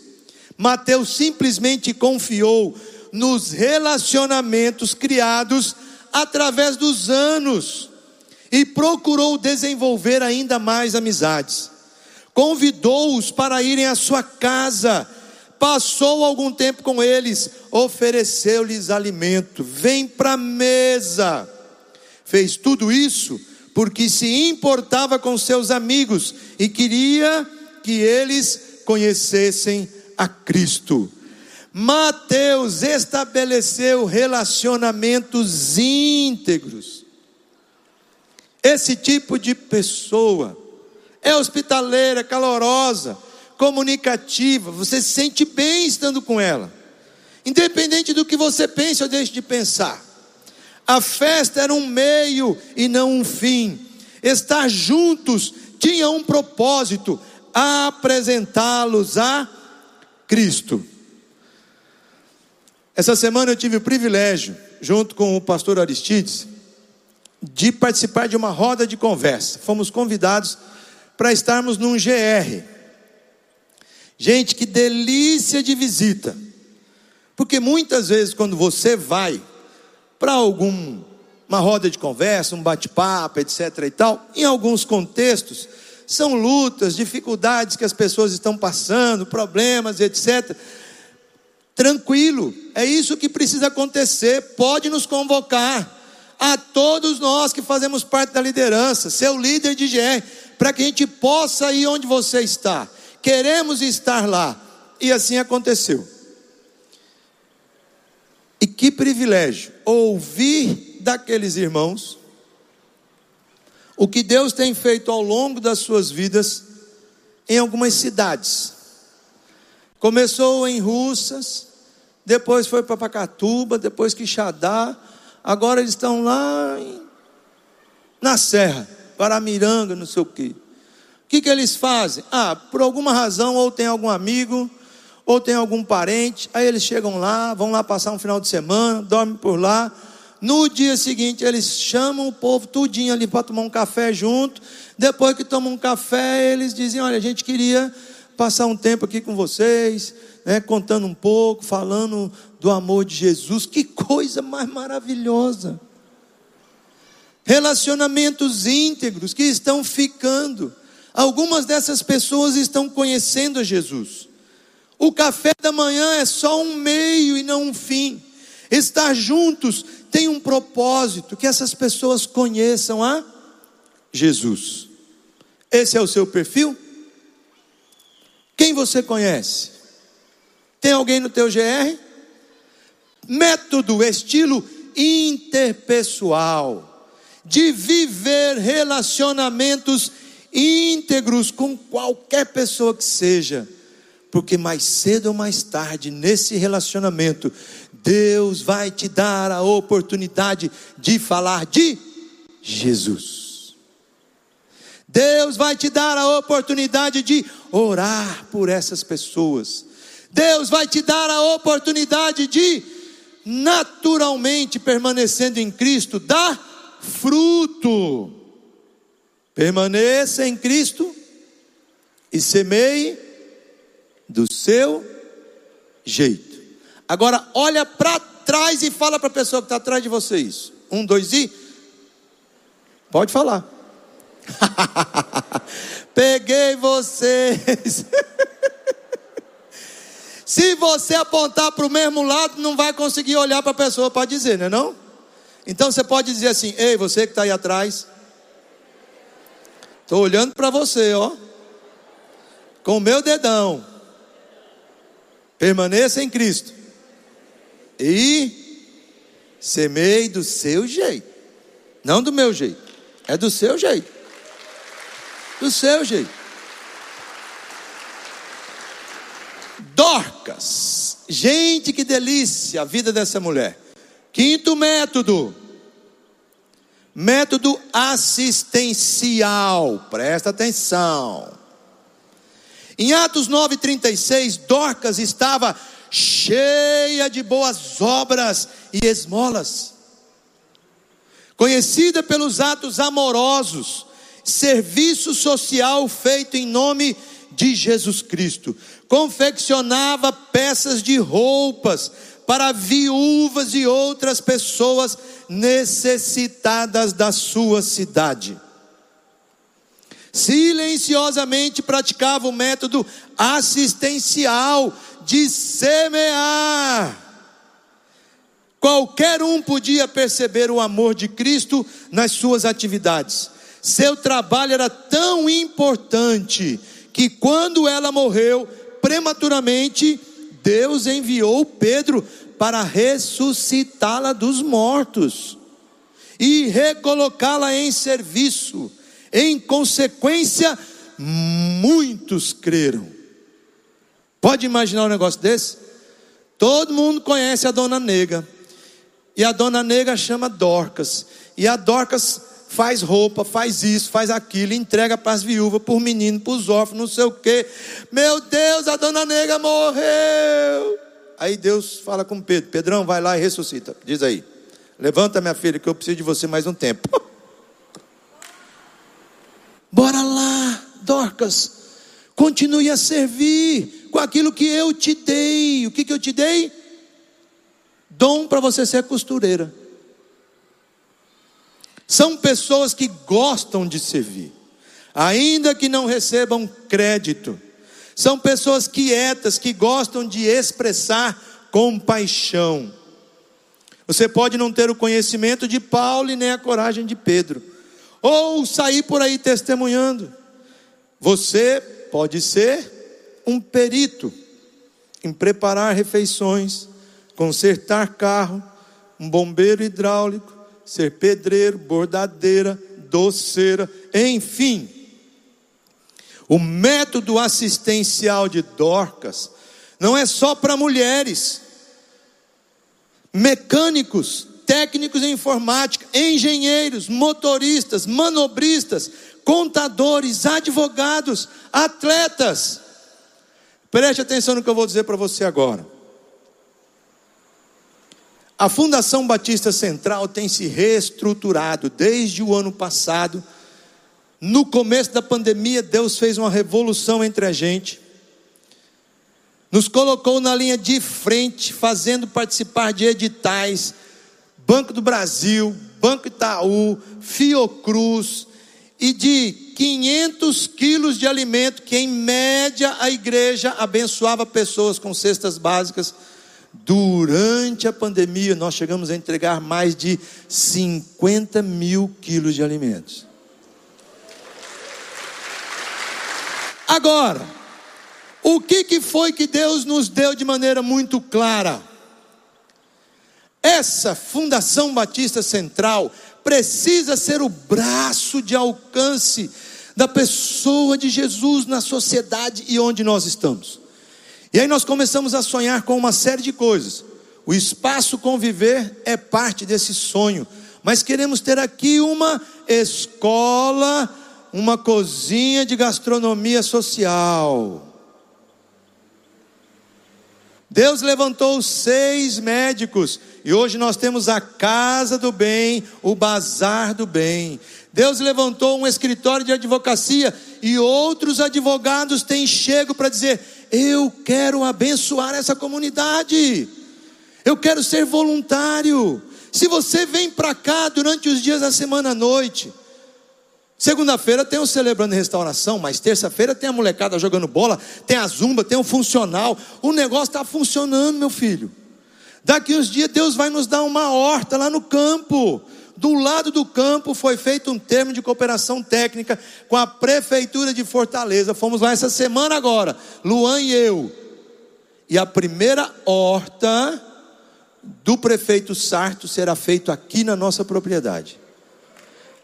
Mateus simplesmente confiou nos relacionamentos criados através dos anos e procurou desenvolver ainda mais amizades. Convidou-os para irem à sua casa, passou algum tempo com eles, ofereceu-lhes alimento, vem para a mesa. Fez tudo isso porque se importava com seus amigos e queria que eles conhecessem a Cristo. Mateus estabeleceu relacionamentos íntegros esse tipo de pessoa é hospitaleira, calorosa, comunicativa, você se sente bem estando com ela, independente do que você pense ou deixe de pensar. A festa era um meio e não um fim. Estar juntos tinha um propósito: apresentá-los a Cristo. Essa semana eu tive o privilégio, junto com o pastor Aristides, de participar de uma roda de conversa. Fomos convidados para estarmos num GR. Gente, que delícia de visita. Porque muitas vezes quando você vai para algum uma roda de conversa, um bate-papo, etc e tal, em alguns contextos são lutas, dificuldades que as pessoas estão passando, problemas, etc. Tranquilo, é isso que precisa acontecer, pode nos convocar a todos nós que fazemos parte da liderança, seu líder de GR, para que a gente possa ir onde você está. Queremos estar lá. E assim aconteceu. E que privilégio ouvir daqueles irmãos o que Deus tem feito ao longo das suas vidas em algumas cidades. Começou em Russas, depois foi para Pacatuba, depois Quixadá, Agora eles estão lá em, na serra, Paramiranga, não sei o quê. O que, que eles fazem? Ah, por alguma razão, ou tem algum amigo, ou tem algum parente, aí eles chegam lá, vão lá passar um final de semana, dormem por lá. No dia seguinte, eles chamam o povo tudinho ali para tomar um café junto. Depois que tomam um café, eles dizem: Olha, a gente queria passar um tempo aqui com vocês, né, contando um pouco, falando do amor de Jesus. Que coisa mais maravilhosa! Relacionamentos íntegros que estão ficando. Algumas dessas pessoas estão conhecendo Jesus. O café da manhã é só um meio e não um fim. Estar juntos tem um propósito, que essas pessoas conheçam a Jesus. Esse é o seu perfil? você conhece? Tem alguém no teu GR? Método, estilo interpessoal, de viver relacionamentos íntegros com qualquer pessoa que seja, porque mais cedo ou mais tarde, nesse relacionamento, Deus vai te dar a oportunidade de falar de Jesus. Deus vai te dar a oportunidade de orar por essas pessoas. Deus vai te dar a oportunidade de, naturalmente permanecendo em Cristo, dar fruto. Permaneça em Cristo e semeie do seu jeito. Agora, olha para trás e fala para a pessoa que está atrás de você isso. Um, dois e. Pode falar. Peguei vocês. Se você apontar para o mesmo lado, não vai conseguir olhar para a pessoa para dizer, não é não? Então você pode dizer assim: Ei, você que está aí atrás, Estou olhando para você, ó. Com o meu dedão. Permaneça em Cristo. E semeie do seu jeito. Não do meu jeito. É do seu jeito. Do seu jeito. Dorcas. Gente, que delícia a vida dessa mulher. Quinto método Método assistencial, presta atenção. Em Atos 9,36, Dorcas estava cheia de boas obras e esmolas. Conhecida pelos atos amorosos, serviço social feito em nome de Jesus Cristo. Confeccionava peças de roupas para viúvas e outras pessoas necessitadas da sua cidade. Silenciosamente praticava o método assistencial de semear. Qualquer um podia perceber o amor de Cristo nas suas atividades. Seu trabalho era tão importante que quando ela morreu prematuramente, Deus enviou Pedro para ressuscitá-la dos mortos e recolocá-la em serviço. Em consequência, muitos creram. Pode imaginar um negócio desse? Todo mundo conhece a dona Nega. E a dona Nega chama Dorcas. E a Dorcas faz roupa, faz isso, faz aquilo, entrega para as viúvas, para os meninos, para os órfãos, não sei o quê. Meu Deus, a dona Nega morreu. Aí Deus fala com Pedro: Pedrão, vai lá e ressuscita. Diz aí: Levanta, minha filha, que eu preciso de você mais um tempo. Bora lá, Dorcas. Continue a servir com aquilo que eu te dei. O que, que eu te dei? Dom para você ser costureira. São pessoas que gostam de servir, ainda que não recebam crédito. São pessoas quietas que gostam de expressar compaixão. Você pode não ter o conhecimento de Paulo e nem a coragem de Pedro, ou sair por aí testemunhando. Você pode ser um perito em preparar refeições, consertar carro, um bombeiro hidráulico, ser pedreiro, bordadeira, doceira, enfim o método assistencial de Dorcas não é só para mulheres, mecânicos, técnicos em informática, engenheiros, motoristas, manobristas, contadores, advogados, atletas. Preste atenção no que eu vou dizer para você agora. A Fundação Batista Central tem se reestruturado desde o ano passado no começo da pandemia, Deus fez uma revolução entre a gente, nos colocou na linha de frente, fazendo participar de editais, Banco do Brasil, Banco Itaú, Fiocruz, e de 500 quilos de alimento que, em média, a igreja abençoava pessoas com cestas básicas. Durante a pandemia, nós chegamos a entregar mais de 50 mil quilos de alimentos. Agora, O que, que foi que Deus nos deu de maneira muito clara? Essa Fundação Batista Central precisa ser o braço de alcance da pessoa de Jesus na sociedade e onde nós estamos. E aí nós começamos a sonhar com uma série de coisas. O espaço conviver é parte desse sonho, mas queremos ter aqui uma escola, uma cozinha de gastronomia social. Deus levantou seis médicos e hoje nós temos a casa do bem, o bazar do bem. Deus levantou um escritório de advocacia e outros advogados têm chego para dizer: Eu quero abençoar essa comunidade, eu quero ser voluntário. Se você vem para cá durante os dias da semana à noite, Segunda-feira tem o Celebrando Restauração, mas terça-feira tem a molecada jogando bola, tem a zumba, tem o funcional. O negócio está funcionando, meu filho. Daqui uns dias Deus vai nos dar uma horta lá no campo. Do lado do campo foi feito um termo de cooperação técnica com a prefeitura de Fortaleza. Fomos lá essa semana agora, Luan e eu. E a primeira horta do prefeito Sarto será feito aqui na nossa propriedade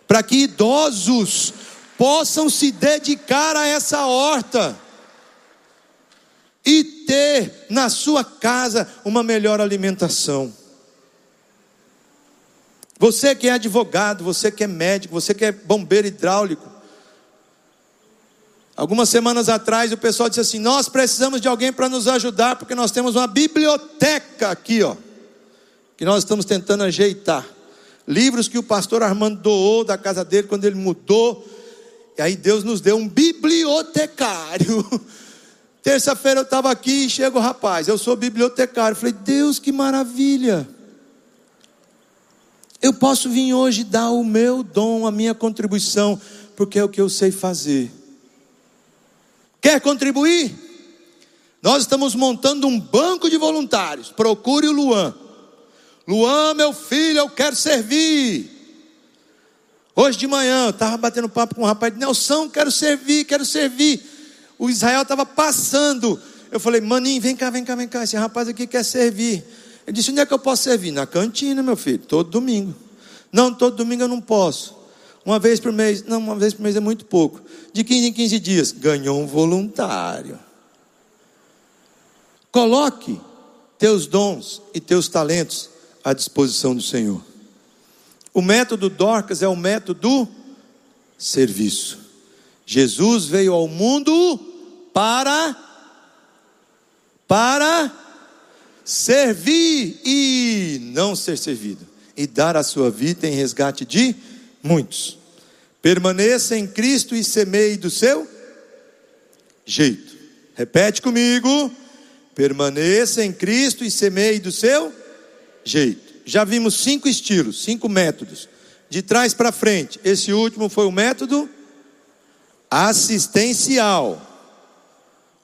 para que idosos possam se dedicar a essa horta e ter na sua casa uma melhor alimentação. Você que é advogado, você que é médico, você que é bombeiro hidráulico. Algumas semanas atrás o pessoal disse assim: Nós precisamos de alguém para nos ajudar, porque nós temos uma biblioteca aqui, ó, que nós estamos tentando ajeitar livros que o pastor Armando doou da casa dele quando ele mudou. E aí Deus nos deu um bibliotecário. Terça-feira eu estava aqui e chega o rapaz, eu sou bibliotecário. falei, Deus, que maravilha. Eu posso vir hoje dar o meu dom, a minha contribuição, porque é o que eu sei fazer. Quer contribuir? Nós estamos montando um banco de voluntários. Procure o Luan. Luan, meu filho, eu quero servir. Hoje de manhã eu estava batendo papo com um rapaz de Nelson, quero servir, quero servir. O Israel estava passando. Eu falei, maninho, vem cá, vem cá, vem cá. Esse rapaz aqui quer servir. Ele disse: onde é que eu posso servir? Na cantina, meu filho, todo domingo. Não, todo domingo eu não posso. Uma vez por mês. Não, uma vez por mês é muito pouco. De 15 em 15 dias. Ganhou um voluntário. Coloque teus dons e teus talentos à disposição do Senhor. O método Dorcas é o método do serviço. Jesus veio ao mundo para para servir e não ser servido e dar a sua vida em resgate de muitos. Permaneça em Cristo e semeie do seu jeito. Repete comigo. Permaneça em Cristo e semeie do seu jeito. Já vimos cinco estilos, cinco métodos. De trás para frente, esse último foi o método assistencial.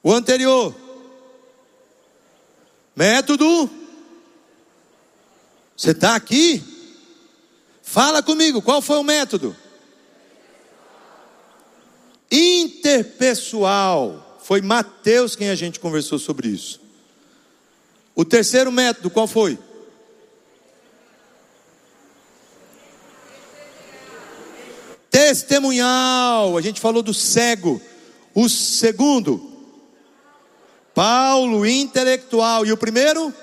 O anterior, método. Você está aqui? Fala comigo, qual foi o método? Interpessoal. Foi Mateus quem a gente conversou sobre isso. O terceiro método, qual foi? Testemunhal, a gente falou do cego. O segundo, Paulo, intelectual. E o primeiro,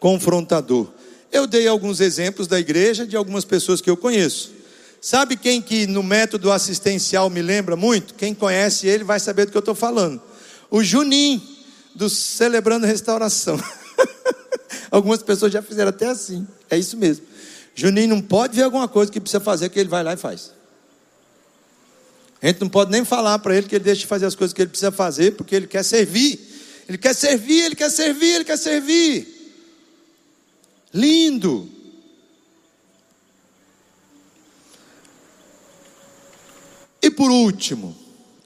confrontador. Eu dei alguns exemplos da igreja de algumas pessoas que eu conheço. Sabe quem que no método assistencial me lembra muito? Quem conhece ele vai saber do que eu estou falando. O Junim, do Celebrando Restauração. Algumas pessoas já fizeram até assim. É isso mesmo. Juninho não pode ver alguma coisa que precisa fazer, que ele vai lá e faz. A gente não pode nem falar para ele que ele deixe de fazer as coisas que ele precisa fazer, porque ele quer servir. Ele quer servir, ele quer servir, ele quer servir. Lindo. E por último,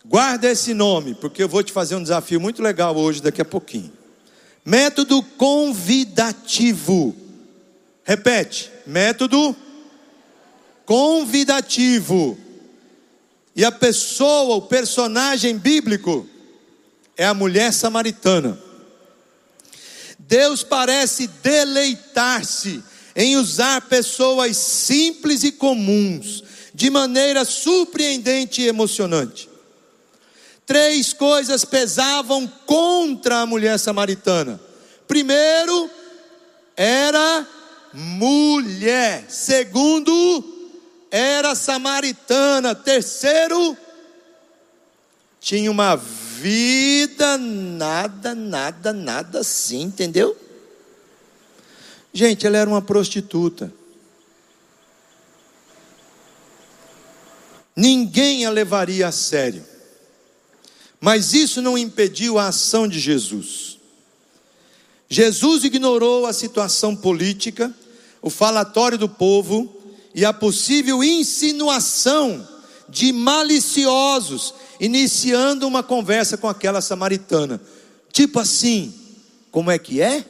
guarda esse nome, porque eu vou te fazer um desafio muito legal hoje, daqui a pouquinho. Método convidativo. Repete: método convidativo. E a pessoa, o personagem bíblico, é a mulher samaritana. Deus parece deleitar-se em usar pessoas simples e comuns de maneira surpreendente e emocionante. Três coisas pesavam contra a mulher samaritana. Primeiro, era mulher. Segundo, era samaritana. Terceiro, tinha uma vida nada, nada, nada assim, entendeu? Gente, ela era uma prostituta. Ninguém a levaria a sério. Mas isso não impediu a ação de Jesus. Jesus ignorou a situação política, o falatório do povo e a possível insinuação de maliciosos iniciando uma conversa com aquela samaritana. Tipo assim, como é que é?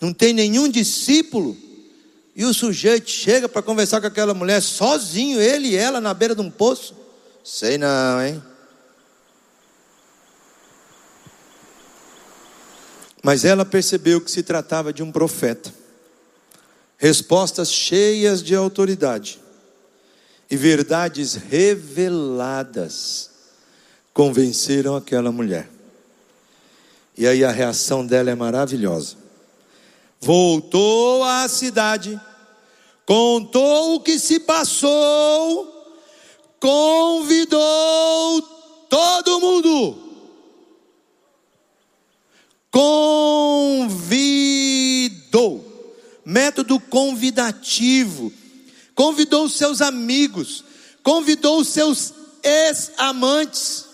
Não tem nenhum discípulo? E o sujeito chega para conversar com aquela mulher sozinho, ele e ela na beira de um poço? Sei não, hein? Mas ela percebeu que se tratava de um profeta. Respostas cheias de autoridade e verdades reveladas convenceram aquela mulher. E aí a reação dela é maravilhosa. Voltou à cidade, contou o que se passou, convidou todo mundo. Convidou. Método convidativo. Convidou os seus amigos, convidou os seus ex-amantes,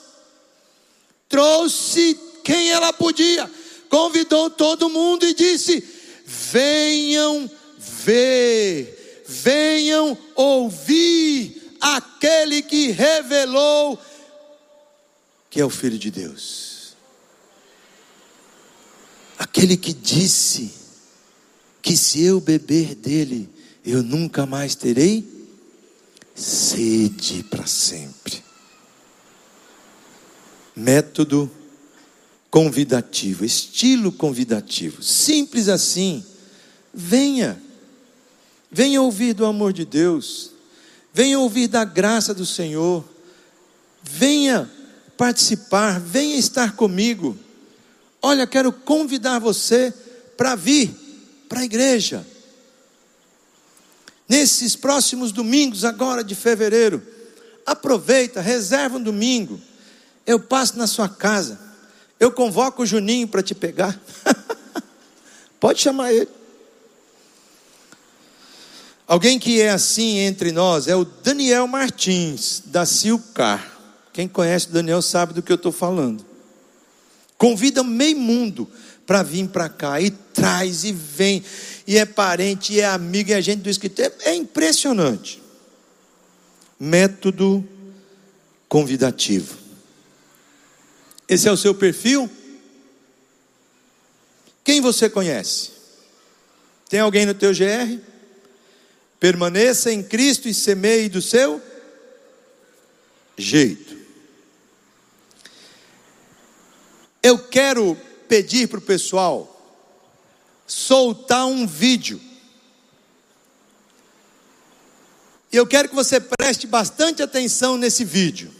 trouxe quem ela podia, convidou todo mundo e disse: venham ver, venham ouvir aquele que revelou que é o Filho de Deus, aquele que disse que se eu beber dele, eu nunca mais terei sede para sempre. Método convidativo, estilo convidativo, simples assim. Venha, venha ouvir do amor de Deus, venha ouvir da graça do Senhor, venha participar, venha estar comigo. Olha, quero convidar você para vir para a igreja nesses próximos domingos, agora de fevereiro. Aproveita, reserva um domingo. Eu passo na sua casa. Eu convoco o Juninho para te pegar. Pode chamar ele. Alguém que é assim entre nós é o Daniel Martins, da Silcar. Quem conhece o Daniel sabe do que eu estou falando. Convida meio mundo para vir para cá e traz e vem e é parente, e é amigo, e é gente do escritório. É impressionante. Método convidativo. Esse é o seu perfil? Quem você conhece? Tem alguém no teu GR? Permaneça em Cristo e semeie do seu jeito. Eu quero pedir para o pessoal soltar um vídeo. Eu quero que você preste bastante atenção nesse vídeo.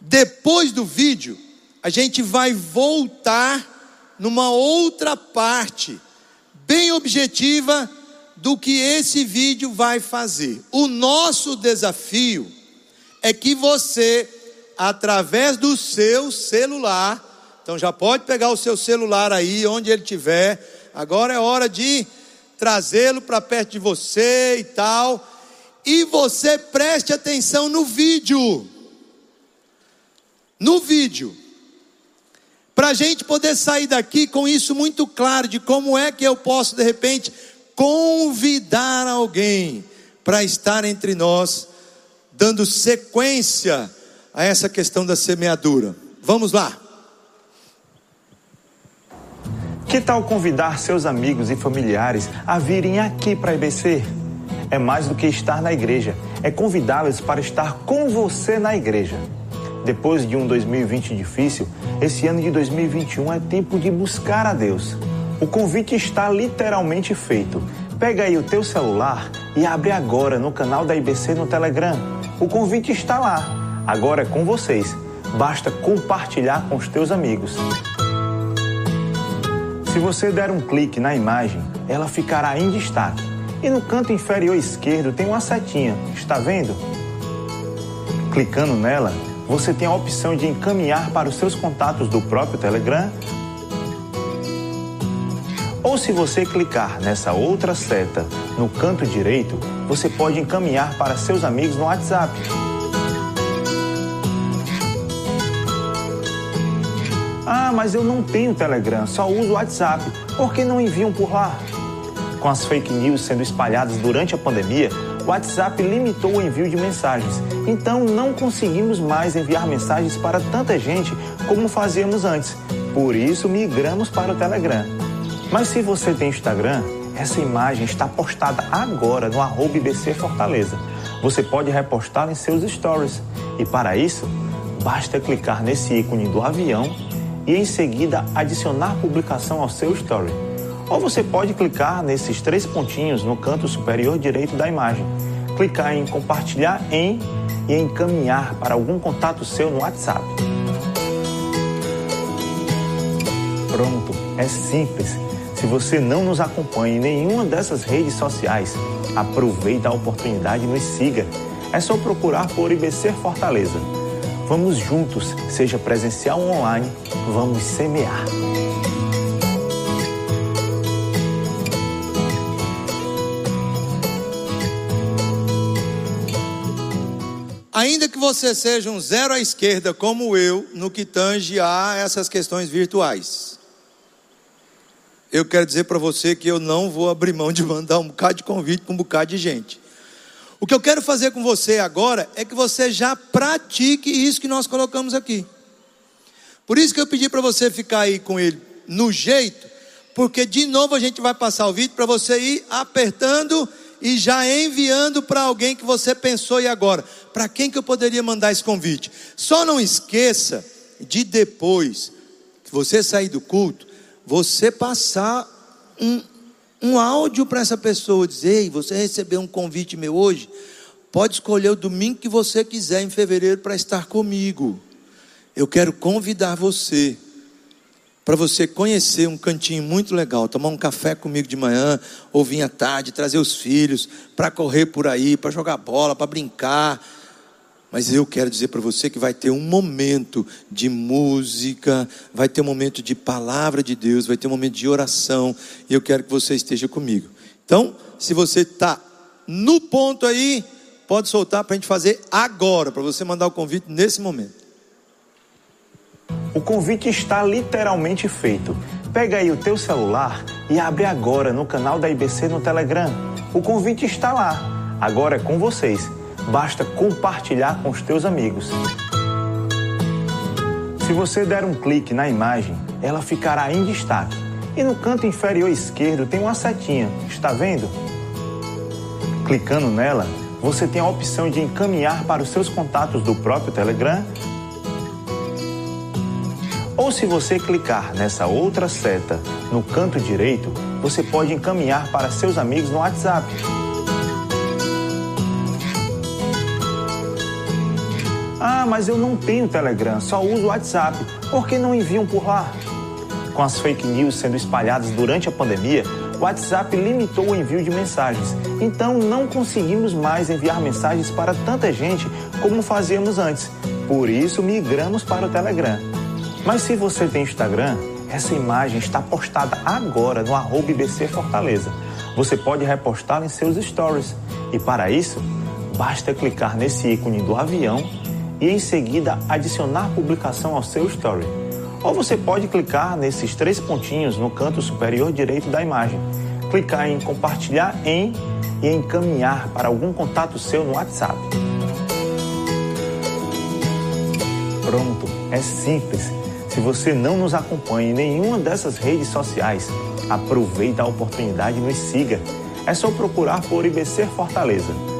Depois do vídeo, a gente vai voltar numa outra parte, bem objetiva, do que esse vídeo vai fazer. O nosso desafio é que você, através do seu celular, então já pode pegar o seu celular aí, onde ele estiver. Agora é hora de trazê-lo para perto de você e tal. E você preste atenção no vídeo. No vídeo. Para a gente poder sair daqui com isso muito claro de como é que eu posso, de repente, convidar alguém para estar entre nós, dando sequência a essa questão da semeadura. Vamos lá. Que tal convidar seus amigos e familiares a virem aqui para a IBC? É mais do que estar na igreja, é convidá-los para estar com você na igreja. Depois de um 2020 difícil, esse ano de 2021 é tempo de buscar a Deus. O convite está literalmente feito. Pega aí o teu celular e abre agora no canal da IBC no Telegram. O convite está lá. Agora é com vocês. Basta compartilhar com os teus amigos. Se você der um clique na imagem, ela ficará em destaque. E no canto inferior esquerdo tem uma setinha, está vendo? Clicando nela, você tem a opção de encaminhar para os seus contatos do próprio Telegram. Ou se você clicar nessa outra seta no canto direito, você pode encaminhar para seus amigos no WhatsApp. Ah, mas eu não tenho Telegram, só uso WhatsApp. Por que não enviam por lá? Com as fake news sendo espalhadas durante a pandemia, o WhatsApp limitou o envio de mensagens. Então não conseguimos mais enviar mensagens para tanta gente como fazíamos antes. Por isso migramos para o Telegram. Mas se você tem Instagram, essa imagem está postada agora no arroba IBC Fortaleza. Você pode repostá-la em seus stories. E para isso, basta clicar nesse ícone do avião e em seguida adicionar publicação ao seu story. Ou você pode clicar nesses três pontinhos no canto superior direito da imagem. Clicar em compartilhar em e encaminhar para algum contato seu no WhatsApp. Pronto, é simples. Se você não nos acompanha em nenhuma dessas redes sociais, aproveite a oportunidade e nos siga. É só procurar por IBC Fortaleza. Vamos juntos, seja presencial ou online, vamos semear. Ainda que você seja um zero à esquerda, como eu, no que tange a essas questões virtuais, eu quero dizer para você que eu não vou abrir mão de mandar um bocado de convite para um bocado de gente. O que eu quero fazer com você agora é que você já pratique isso que nós colocamos aqui. Por isso que eu pedi para você ficar aí com ele no jeito, porque de novo a gente vai passar o vídeo para você ir apertando e já enviando para alguém que você pensou e agora, para quem que eu poderia mandar esse convite? Só não esqueça de depois que você sair do culto, você passar um, um áudio para essa pessoa, dizer, ei, você recebeu um convite meu hoje, pode escolher o domingo que você quiser em fevereiro para estar comigo. Eu quero convidar você para você conhecer um cantinho muito legal, tomar um café comigo de manhã, ou vir à tarde, trazer os filhos para correr por aí, para jogar bola, para brincar. Mas eu quero dizer para você que vai ter um momento de música, vai ter um momento de palavra de Deus, vai ter um momento de oração, e eu quero que você esteja comigo. Então, se você está no ponto aí, pode soltar para a gente fazer agora, para você mandar o convite nesse momento. O convite está literalmente feito. Pega aí o teu celular e abre agora no canal da IBC no Telegram. O convite está lá. Agora é com vocês. Basta compartilhar com os teus amigos. Se você der um clique na imagem, ela ficará em destaque. E no canto inferior esquerdo tem uma setinha, está vendo? Clicando nela, você tem a opção de encaminhar para os seus contatos do próprio Telegram ou se você clicar nessa outra seta no canto direito, você pode encaminhar para seus amigos no WhatsApp. Ah, mas eu não tenho Telegram, só uso WhatsApp. Por que não enviam por lá? Com as fake news sendo espalhadas durante a pandemia, o WhatsApp limitou o envio de mensagens. Então não conseguimos mais enviar mensagens para tanta gente como fazíamos antes. Por isso migramos para o Telegram. Mas se você tem Instagram, essa imagem está postada agora no arroba IBC Fortaleza. Você pode repostá-la em seus stories. E para isso, basta clicar nesse ícone do avião e em seguida adicionar publicação ao seu story. Ou você pode clicar nesses três pontinhos no canto superior direito da imagem. Clicar em compartilhar em e encaminhar para algum contato seu no WhatsApp. Pronto, é simples se você não nos acompanha em nenhuma dessas redes sociais, aproveite a oportunidade e nos siga. É só procurar por IBC Fortaleza.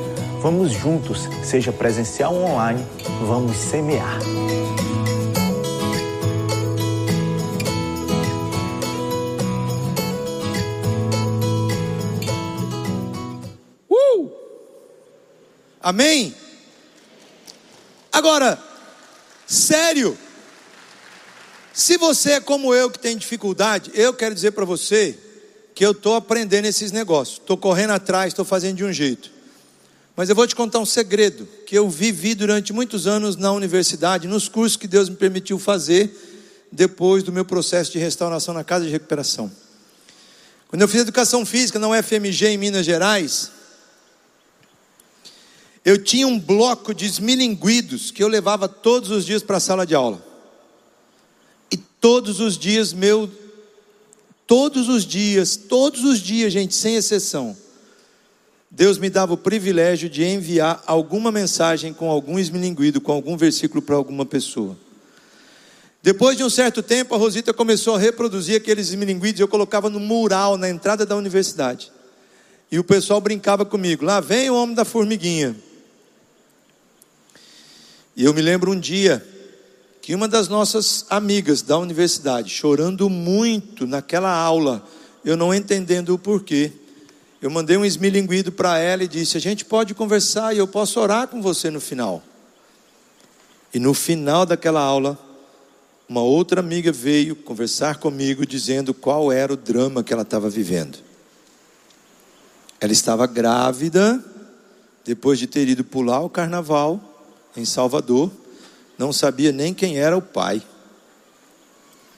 Vamos juntos, seja presencial ou online, vamos semear. Uh! Amém? Agora, sério, se você é como eu que tem dificuldade, eu quero dizer para você que eu estou aprendendo esses negócios, estou correndo atrás, estou fazendo de um jeito. Mas eu vou te contar um segredo que eu vivi durante muitos anos na universidade, nos cursos que Deus me permitiu fazer depois do meu processo de restauração na casa de recuperação. Quando eu fiz educação física na UFMG em Minas Gerais, eu tinha um bloco de esmilinguidos que eu levava todos os dias para a sala de aula. E todos os dias, meu, todos os dias, todos os dias, gente, sem exceção, Deus me dava o privilégio de enviar alguma mensagem com algum esmilinguido, com algum versículo para alguma pessoa. Depois de um certo tempo, a Rosita começou a reproduzir aqueles esmilinguidos eu colocava no mural na entrada da universidade. E o pessoal brincava comigo: lá vem o homem da formiguinha. E eu me lembro um dia que uma das nossas amigas da universidade, chorando muito naquela aula, eu não entendendo o porquê, eu mandei um esmilinguido para ela e disse: A gente pode conversar e eu posso orar com você no final. E no final daquela aula, uma outra amiga veio conversar comigo dizendo qual era o drama que ela estava vivendo. Ela estava grávida, depois de ter ido pular o carnaval em Salvador, não sabia nem quem era o pai.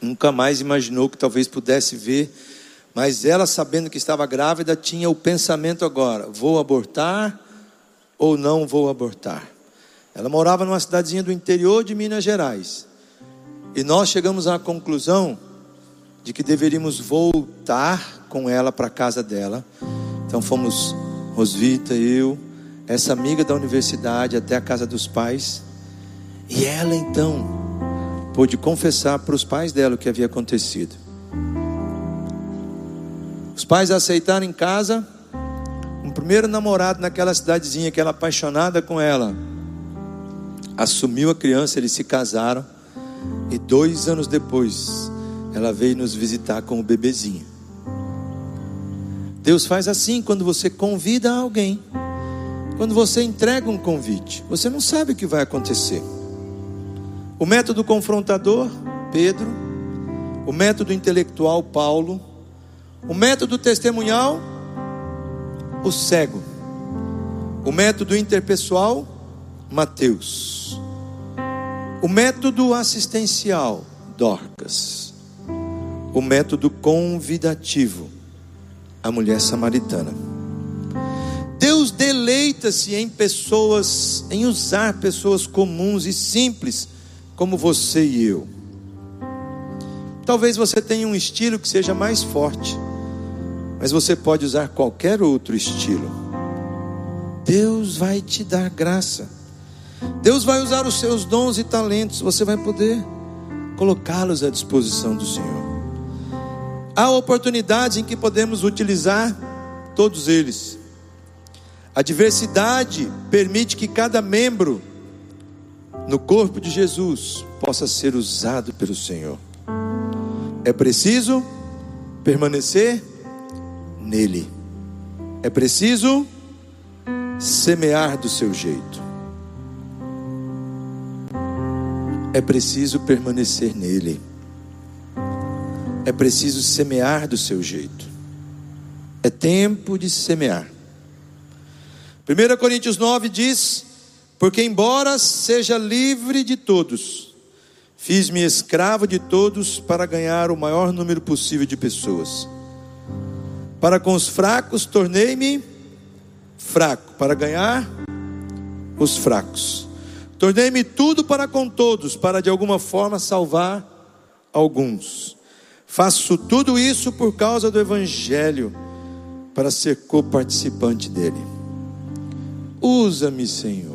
Nunca mais imaginou que talvez pudesse ver mas ela, sabendo que estava grávida, tinha o pensamento agora: vou abortar ou não vou abortar? Ela morava numa cidadezinha do interior de Minas Gerais. E nós chegamos à conclusão de que deveríamos voltar com ela para a casa dela. Então fomos Rosvita, eu, essa amiga da universidade até a casa dos pais. E ela então pôde confessar para os pais dela o que havia acontecido. Os pais aceitaram em casa um primeiro namorado naquela cidadezinha que ela apaixonada com ela. Assumiu a criança, eles se casaram. E dois anos depois, ela veio nos visitar com o bebezinho. Deus faz assim quando você convida alguém. Quando você entrega um convite, você não sabe o que vai acontecer. O método confrontador, Pedro. O método intelectual, Paulo. O método testemunhal, o cego. O método interpessoal, Mateus. O método assistencial, Dorcas. O método convidativo, a mulher samaritana. Deus deleita-se em pessoas, em usar pessoas comuns e simples como você e eu. Talvez você tenha um estilo que seja mais forte mas você pode usar qualquer outro estilo. Deus vai te dar graça. Deus vai usar os seus dons e talentos, você vai poder colocá-los à disposição do Senhor. Há oportunidades em que podemos utilizar todos eles. A diversidade permite que cada membro no corpo de Jesus possa ser usado pelo Senhor. É preciso permanecer nele. É preciso semear do seu jeito. É preciso permanecer nele. É preciso semear do seu jeito. É tempo de semear. 1 Coríntios 9 diz: Porque, embora seja livre de todos, fiz-me escravo de todos para ganhar o maior número possível de pessoas. Para com os fracos tornei-me fraco, para ganhar os fracos. Tornei-me tudo para com todos, para de alguma forma salvar alguns. Faço tudo isso por causa do Evangelho, para ser coparticipante dele. Usa-me, Senhor.